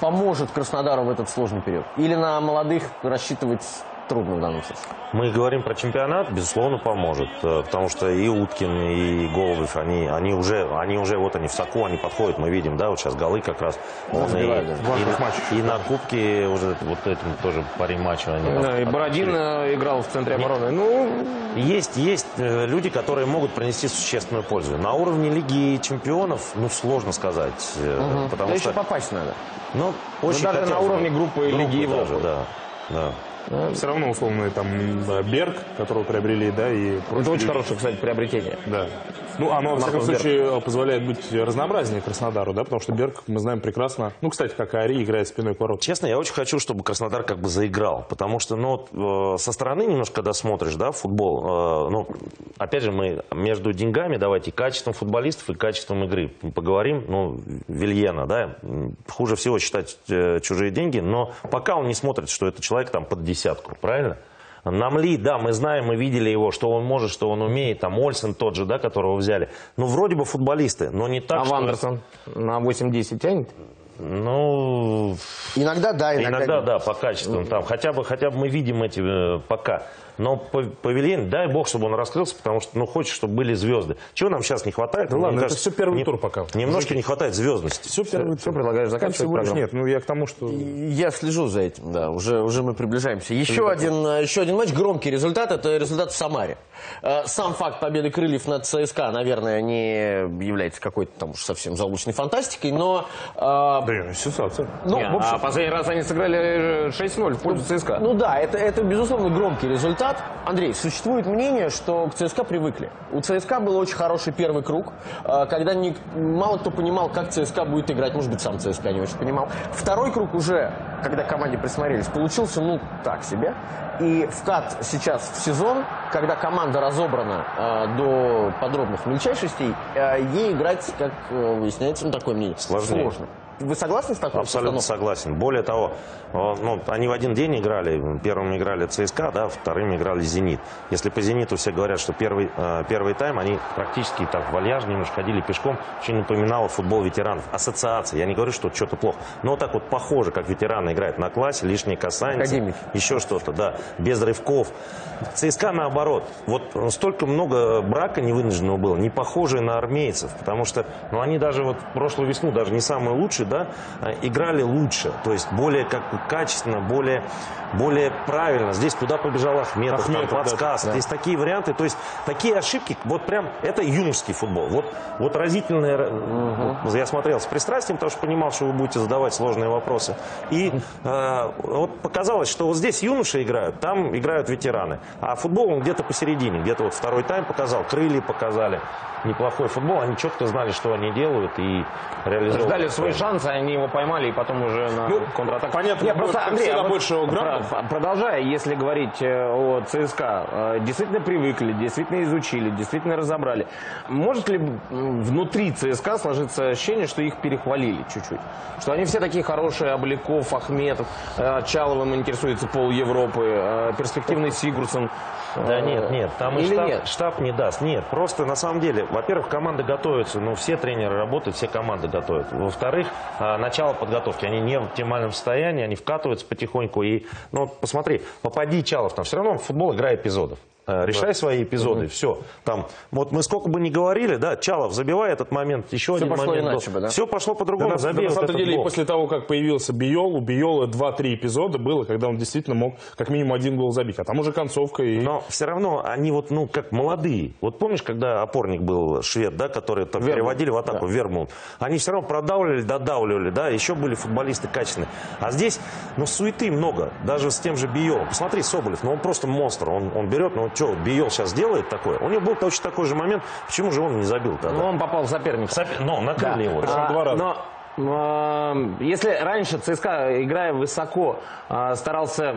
поможет Краснодару в этот сложный период? Или на молодых рассчитывать трудно в данном случае. Мы говорим про чемпионат, безусловно, поможет. Э, потому что и Уткин, и Голубев, они, они, уже, они уже, вот они в соку, они подходят. Мы видим, да, вот сейчас голы как раз. Он и, и, и, на Кубке уже вот этим тоже паре матчей. Они да, и Бородин э, играл в центре обороны. Ну... Есть, есть э, люди, которые могут принести существенную пользу. На уровне Лиги Чемпионов, ну, сложно сказать. Угу. Потому да что... еще попасть надо. Ну, очень даже на уровне группы, группы Лиги Европы. Даже, да, да. Все равно, условно, там Берг, которого приобрели, да, и Это очень хорошее, кстати, приобретение. Да. Ну, оно, во всяком случае, позволяет быть разнообразнее Краснодару, да, потому что Берг, мы знаем прекрасно, ну, кстати, как и Ари, играет спиной к воротам. Честно, я очень хочу, чтобы Краснодар как бы заиграл, потому что, ну, э, со стороны немножко, когда смотришь, да, футбол, э, ну, опять же, мы между деньгами, давайте, качеством футболистов и качеством игры поговорим, ну, Вильена, да, хуже всего считать э, чужие деньги, но пока он не смотрит, что это человек там под десятку, правильно? Намли, да, мы знаем, мы видели его, что он может, что он умеет. Там Ольсен тот же, да, которого взяли. Ну, вроде бы футболисты, но не так, а что... Вандерсон на 8-10 тянет? Ну... Иногда да, иногда Иногда да, по качествам. Там, хотя, бы, хотя бы мы видим эти э, пока. Но Павелин, дай бог, чтобы он раскрылся, потому что, ну, хочешь, чтобы были звезды. Чего нам сейчас не хватает? Да ладно, кажется, это все первый не, тур пока. Немножко не хватает звездности. Все первый все, тур. предлагаешь заканчивать Всего лишь нет. Ну, я к тому, что... Я слежу за этим, да. Уже, уже мы приближаемся. Еще один, э, еще один матч. Громкий результат. Это результат в Самаре. Э, сам факт победы Крыльев над ЦСКА, наверное, не является какой-то там уж совсем заблочной фантастикой, но... Э, да, сенсация. Ну, не, общем... А последний раз они сыграли 6-0 в пользу ЦСКА. Ну да, это, это безусловно громкий результат. Андрей, существует мнение, что к ЦСКА привыкли. У ЦСКА был очень хороший первый круг, э, когда не, мало кто понимал, как ЦСКА будет играть. Может быть, сам ЦСКА не очень понимал. Второй круг уже, когда команде присмотрелись, получился, ну, так себе. И вкат сейчас в сезон, когда команда разобрана э, до подробных мельчайшестей, э, ей играть, как э, выясняется, ну, такое мнение, Сложнее. сложно. Вы согласны с такой Абсолютно согласен. Более того, ну, они в один день играли. Первым играли ЦСКА, да, вторым играли «Зенит». Если по «Зениту» все говорят, что первый, э, первый тайм, они практически так вальяжно немножко ходили пешком. Очень напоминало футбол ветеранов. Ассоциация. Я не говорю, что что-то плохо. Но вот так вот похоже, как ветераны играют на классе, лишние касания. Еще что-то, да. Без рывков. ЦСКА наоборот. Вот столько много брака невынужденного было, не похожие на армейцев. Потому что ну, они даже вот прошлую весну, даже не самые лучшие, да, э, играли лучше. То есть более как качественно, более, более правильно. Здесь куда побежал Ахметов, Ахметов там, подсказ. Да, Здесь такие варианты. То есть такие ошибки, вот прям, это юношеский футбол. Вот, вот разительные, угу. я смотрел с пристрастием, потому что понимал, что вы будете задавать сложные вопросы. И э, вот показалось, что вот здесь юноши играют, там играют ветераны. А футбол он где-то посередине, где-то вот второй тайм показал, крылья показали неплохой футбол. Они четко знали, что они делают и реализовывали. Ждали свой шанс шансы, они его поймали и потом уже на Ну, контратаку. понятно, будет, просто, Андрей, всегда, а вот больше Продолжая, если говорить э, о ЦСКА, э, действительно привыкли, действительно изучили, действительно разобрали. Может ли внутри ЦСКА сложиться ощущение, что их перехвалили чуть-чуть? Что они все такие хорошие, Обликов, Ахметов, э, Чаловым интересуется пол Европы, перспективный Сигурсон. Да нет, нет, там и Или штаб, нет? штаб не даст. Нет, просто на самом деле, во-первых, команды готовятся, ну, все тренеры работают, все команды готовят. Во-вторых, а, начало подготовки, они не в оптимальном состоянии, они вкатываются потихоньку. И, ну, посмотри, попади Чалов, там все равно футбол игра эпизодов. Э, Решай свои эпизоды, все. Там, вот мы сколько бы ни говорили, да, Чалов, забивай этот момент, еще Всё один пошло момент. иначе бы, да? Все пошло Да, по-другому, на, забей на вот самом деле, и гол. после того, как появился Биол, у Биола 2-3 эпизода было, когда он действительно мог как минимум один гол забить. А там уже концовка и... Но все равно они вот, ну, как молодые. Вот помнишь, когда опорник был швед, да, который там Вермут, переводили в атаку, да. Вермут. Они все равно продавливали, додавливали, да, еще были футболисты качественные. А здесь, ну, суеты много, даже с тем же Биолом. Посмотри, Соболев, ну, он просто монстр. Он, он берет, ну, что, Биол сейчас делает такое? У него был точно такой же момент, почему же он не забил тогда? Ну, он попал в соперника. Сопе- Но, накрыли его. А, Но э, если раньше ЦСКА, играя высоко, э, старался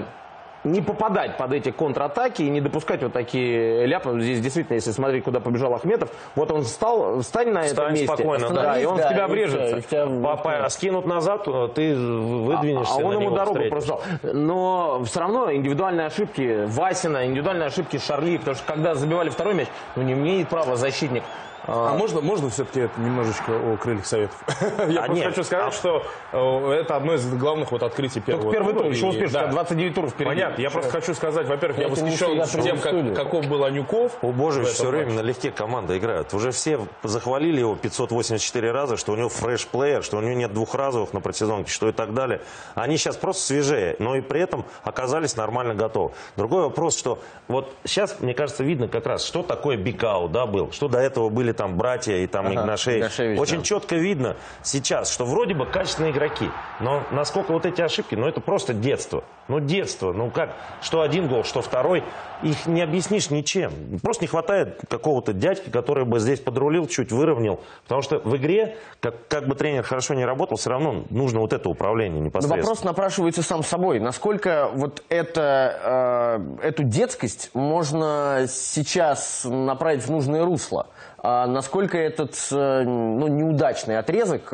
не попадать под эти контратаки и не допускать вот такие ляпы. Здесь действительно, если смотреть, куда побежал Ахметов, вот он встал, встань на этом Встань месте. спокойно, да, и он в тебя врежется. Папа, скинут назад, ты выдвинешься А он на ему дорогу встретишь. Но все равно индивидуальные ошибки Васина, индивидуальные ошибки Шарли, потому что когда забивали второй мяч, ну не имеет права защитник. А можно, можно все-таки немножечко о крыльях советов? Я А, просто нет. хочу сказать, что э, это одно из главных вот открытий первого Только первый тур, еще успеешь, да. 29 туров впереди. Понятно, я просто хочу сказать, во-первых, я восхищен тем, как, каков был Анюков. О боже, все время налегке команда играет. Уже все захвалили его 584 раза, что у него фреш-плеер, что у него нет двухразовых на предсезонке, что и так далее. Они сейчас просто свежее, но и при этом оказались нормально готовы. Другой вопрос, что вот сейчас, мне кажется, видно как раз, что такое бикау, да, был. Что до этого были там братья и там Ага, Игнашевич. Игнашевич, Очень да. четко видно сейчас, что вроде бы качественные игроки, но насколько вот эти ошибки, ну это просто детство. Ну детство, ну как, что один гол, что второй, их не объяснишь ничем. Просто не хватает какого-то дядьки, который бы здесь подрулил, чуть выровнял. Потому что в игре, как, как бы тренер хорошо не работал, все равно нужно вот это управление Но непосредственно. вопрос напрашивается сам собой. Насколько вот это, э, эту детскость можно сейчас направить в нужное русло? А насколько этот э, ну, неудачный отрезок...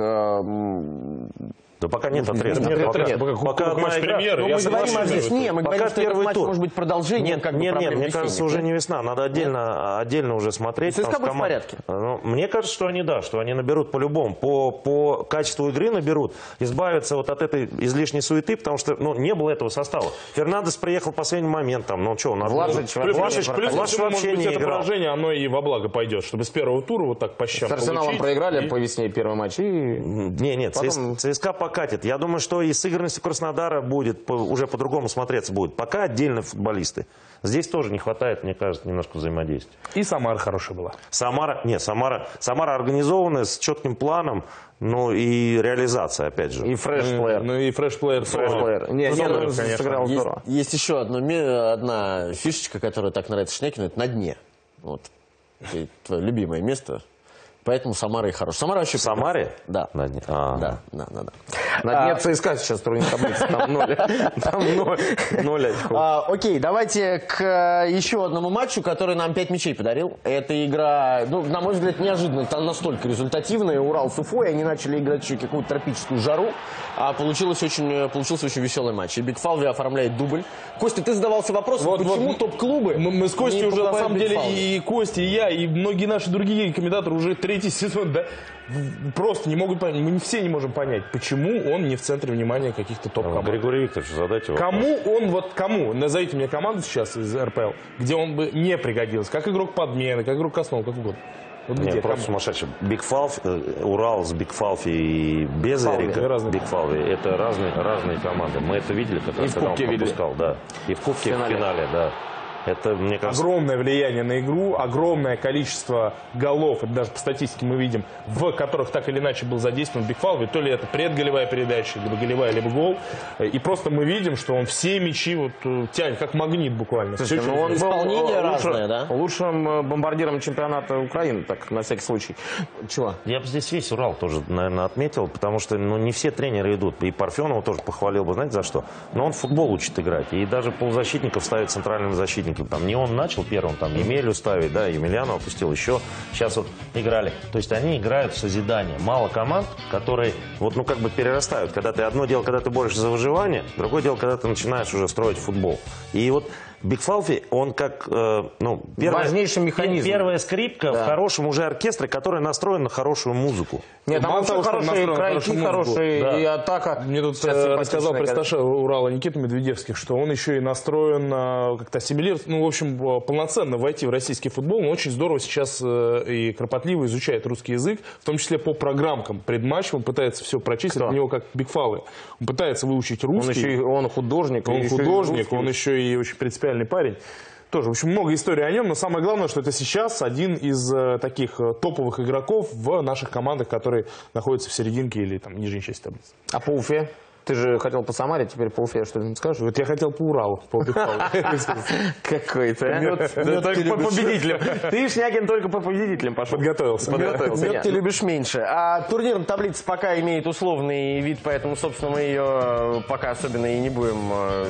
Да пока нет Может отрезка. нет Пока, отрезка. пока Пока одна игра. премьеры, Ну, я мы говорим о Здесь не, мы Пока говорим, что этот первый матч тур. может быть продолжением Нет, как бы нет, нет, проблем мне весенних, кажется, уже не весна. Надо отдельно, отдельно уже смотреть. ЦСКА будет в порядке? Ну, мне кажется, что они, да, что они наберут по-любому. По, по качеству игры наберут. Избавятся вот от этой излишней суеты, потому что ну, не было этого состава. Фернандес приехал в последний момент. Там, ну что, у нас... Влажич Плюс, Влажич, плюс, Влажич может вообще быть, не это играл. поражение, оно и во благо пойдет, чтобы с первого тура вот так по щам С Арсеналом проиграли по весне первый матч. И... Не, нет, ЦС- ЦСКА покатит. Я думаю, что и сыгранность у Краснодара будет по- уже по-другому смотреться будет. Пока отдельно футболисты. Здесь тоже не хватает, мне кажется, немножко взаимодействия. И Самара хорошая была. Самара, нет, Самара, Самара организованная, с четким планом, ну и реализация, опять же. И фреш-плеер. Ну и фреш-плеер. Фреш-плеер. Не, не, Соболев, ну, конечно. сыграл Есть, здорово. есть еще одно, ме- одна фишечка, которая так нравится Шнекину, это на дне. Вот. Это твое любимое место. Поэтому Самара и хорош. Самара вообще... В Самаре? Да. На дне. А. Да, да, да. да. На дне А, ЦСКА сейчас трудно таблица. Там ноль. Там ноль. Ноль очков. А, окей, давайте к э, еще одному матчу, который нам 5 мячей подарил. Это игра, ну, на мой взгляд, неожиданно, там настолько результативная. Урал с Уфой, они начали играть еще какую-то тропическую жару, а получилось очень, э, получился очень веселый матч. И Биг Фалви оформляет дубль. Костя, ты задавался вопросом, Вот, почему вот. топ-клубы Мы, мы с Костей уже, на самом деле, и Костя, и я, и многие наши другие комментаторы уже третий сезон, да, в- просто не могут понять, мы не все не можем понять, почему он не в центре внимания каких-то топ-команд. Григорий Викторович, задайте вопрос. Кому он, вот кому, назовите мне команду сейчас из РПЛ, где он бы не пригодился, как игрок подмены, как игрок основы, как угодно. Вот Нет, где, просто кому? сумасшедший. Бикфалви, э, Урал с Бикфалви и без Бикфалви, Эрика. разные. Бикфалви. Это разные, разные команды. Мы это видели, как раз, в когда он Кубке видели. пропускал, да. И в Кубке, В в финале. финале, да. Это, мне кажется... Огромное влияние на игру, огромное количество голов, это даже по статистике мы видим, в которых так или иначе был задействован Бикфалви, то ли это предголевая передача, либо голевая, либо гол. И просто мы видим, что он все мячи вот э, тянет, как магнит буквально. Слушайте, Все ну он был Исполнение лучше- разное, да? лучшим э, бомбардиром чемпионата Украины, так, на всякий случай. Чего? Я бы здесь весь Урал тоже, наверное, отметил, потому что ну, не все тренеры идут. И Парфенова тоже похвалил бы, знаете, за что? Но он футбол учит играть. И даже полузащитников ставит центральными защитниками. Там не он начал первым, там Емелю ставить, да, Емельянова опустил еще. Сейчас вот играли. То есть они играют в созидание. Мало команд, которые вот, ну, как бы перерастают. Когда ты одно дело, когда ты борешься за выживание, другое дело, когда ты начинаешь уже строить футбол. И вот Биг Фалфи, он как, э, ну, Важнейший механизм. Первая скрипка Да. в хорошем уже оркестре, который настроен на хорошую музыку. Нет, там вообще он хорошие крайки, хорошие да. и атака. Мне тут э, рассказал престаша Урала Никита Медведевских, что он еще и настроен э, как-то ассимилировать, ну, в общем, э, полноценно войти в российский футбол. Он очень здорово сейчас э, и кропотливо изучает русский язык, в том числе по программкам предматча. Он пытается все прочесть. Это у него как бигфалы. Он пытается выучить Он русский. еще и он художник. Он художник, он еще и очень принципиальный парень. Тоже, в общем, много историй о нем, но самое главное, что это сейчас один из э, таких э, топовых игроков в наших командах, которые находятся в серединке или там нижней части таблицы. А по Уфе? Ты же хотел по Самаре, теперь по Уфе что-нибудь скажешь? Вот я хотел по Уралу. Какой-то. а? Мед только по победителям. Ты, Шнякин, только по победителям пошел. Подготовился. Подготовился. Мед ты любишь меньше. А турнирная таблица пока имеет условный вид, поэтому, собственно, мы ее э, пока особенно и не будем э,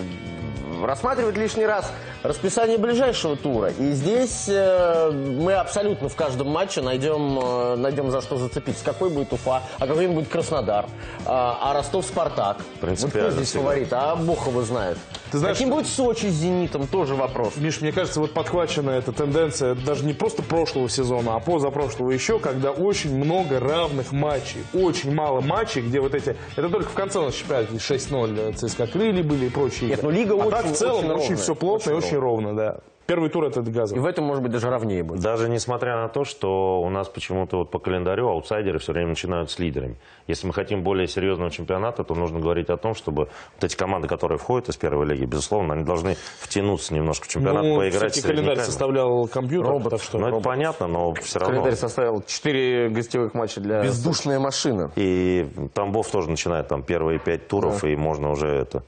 рассматривать лишний раз. Расписание ближайшего тура. И здесь э, мы абсолютно в каждом матче найдем, э, найдем за что зацепиться. Какой будет Уфа, а какой будет Краснодар, а Ростов-Спартак. Вот кто Принципиально здесь всегда. фаворит? А Бог его знает. Ты знаешь, Каким будет Сочи с Зенитом? Тоже вопрос. Миш, мне кажется, вот подхвачена эта тенденция даже не просто прошлого сезона, а позапрошлого еще, когда очень много равных матчей. Очень мало матчей, где вот эти... Это только в конце у нас чемпионата 6-0 ЦСКА Крылья были и прочие. Нет, игры. ну, лига а очень- так в целом очень очень, все плотно Очень и очень ровно, да. Первый тур это И газово. в этом, может быть, даже ровнее будет. Даже несмотря на то, что у нас почему-то вот по календарю аутсайдеры все время начинают с лидерами. Если мы хотим более серьезного чемпионата, то нужно говорить о том, чтобы вот эти команды, которые входят из первой лиги, безусловно, они должны втянуться немножко в чемпионат, ну, поиграть с календарь составлял компьютер. так что Ну, это понятно, но все равно. Календарь составил 4 гостевых матча для... Бездушная машина. И Тамбов тоже начинает там первые пять туров, и можно уже это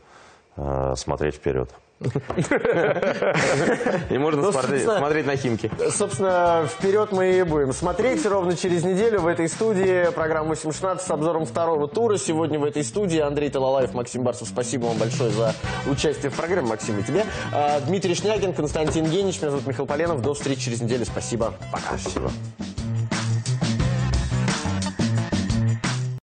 э, смотреть вперед. И можно Ну, смотреть, на Химки. Собственно, вперед мы и будем смотреть ровно через неделю в этой студии. Программа 816 с обзором второго тура. Сегодня в этой студии Андрей Талалаев, Максим Барсов. Спасибо вам большое за участие в программе, Максим, и тебе. А, Дмитрий Шнягин, Константин Генич. Меня зовут Михаил Поленов. До встречи через неделю. Спасибо. Пока. Спасибо.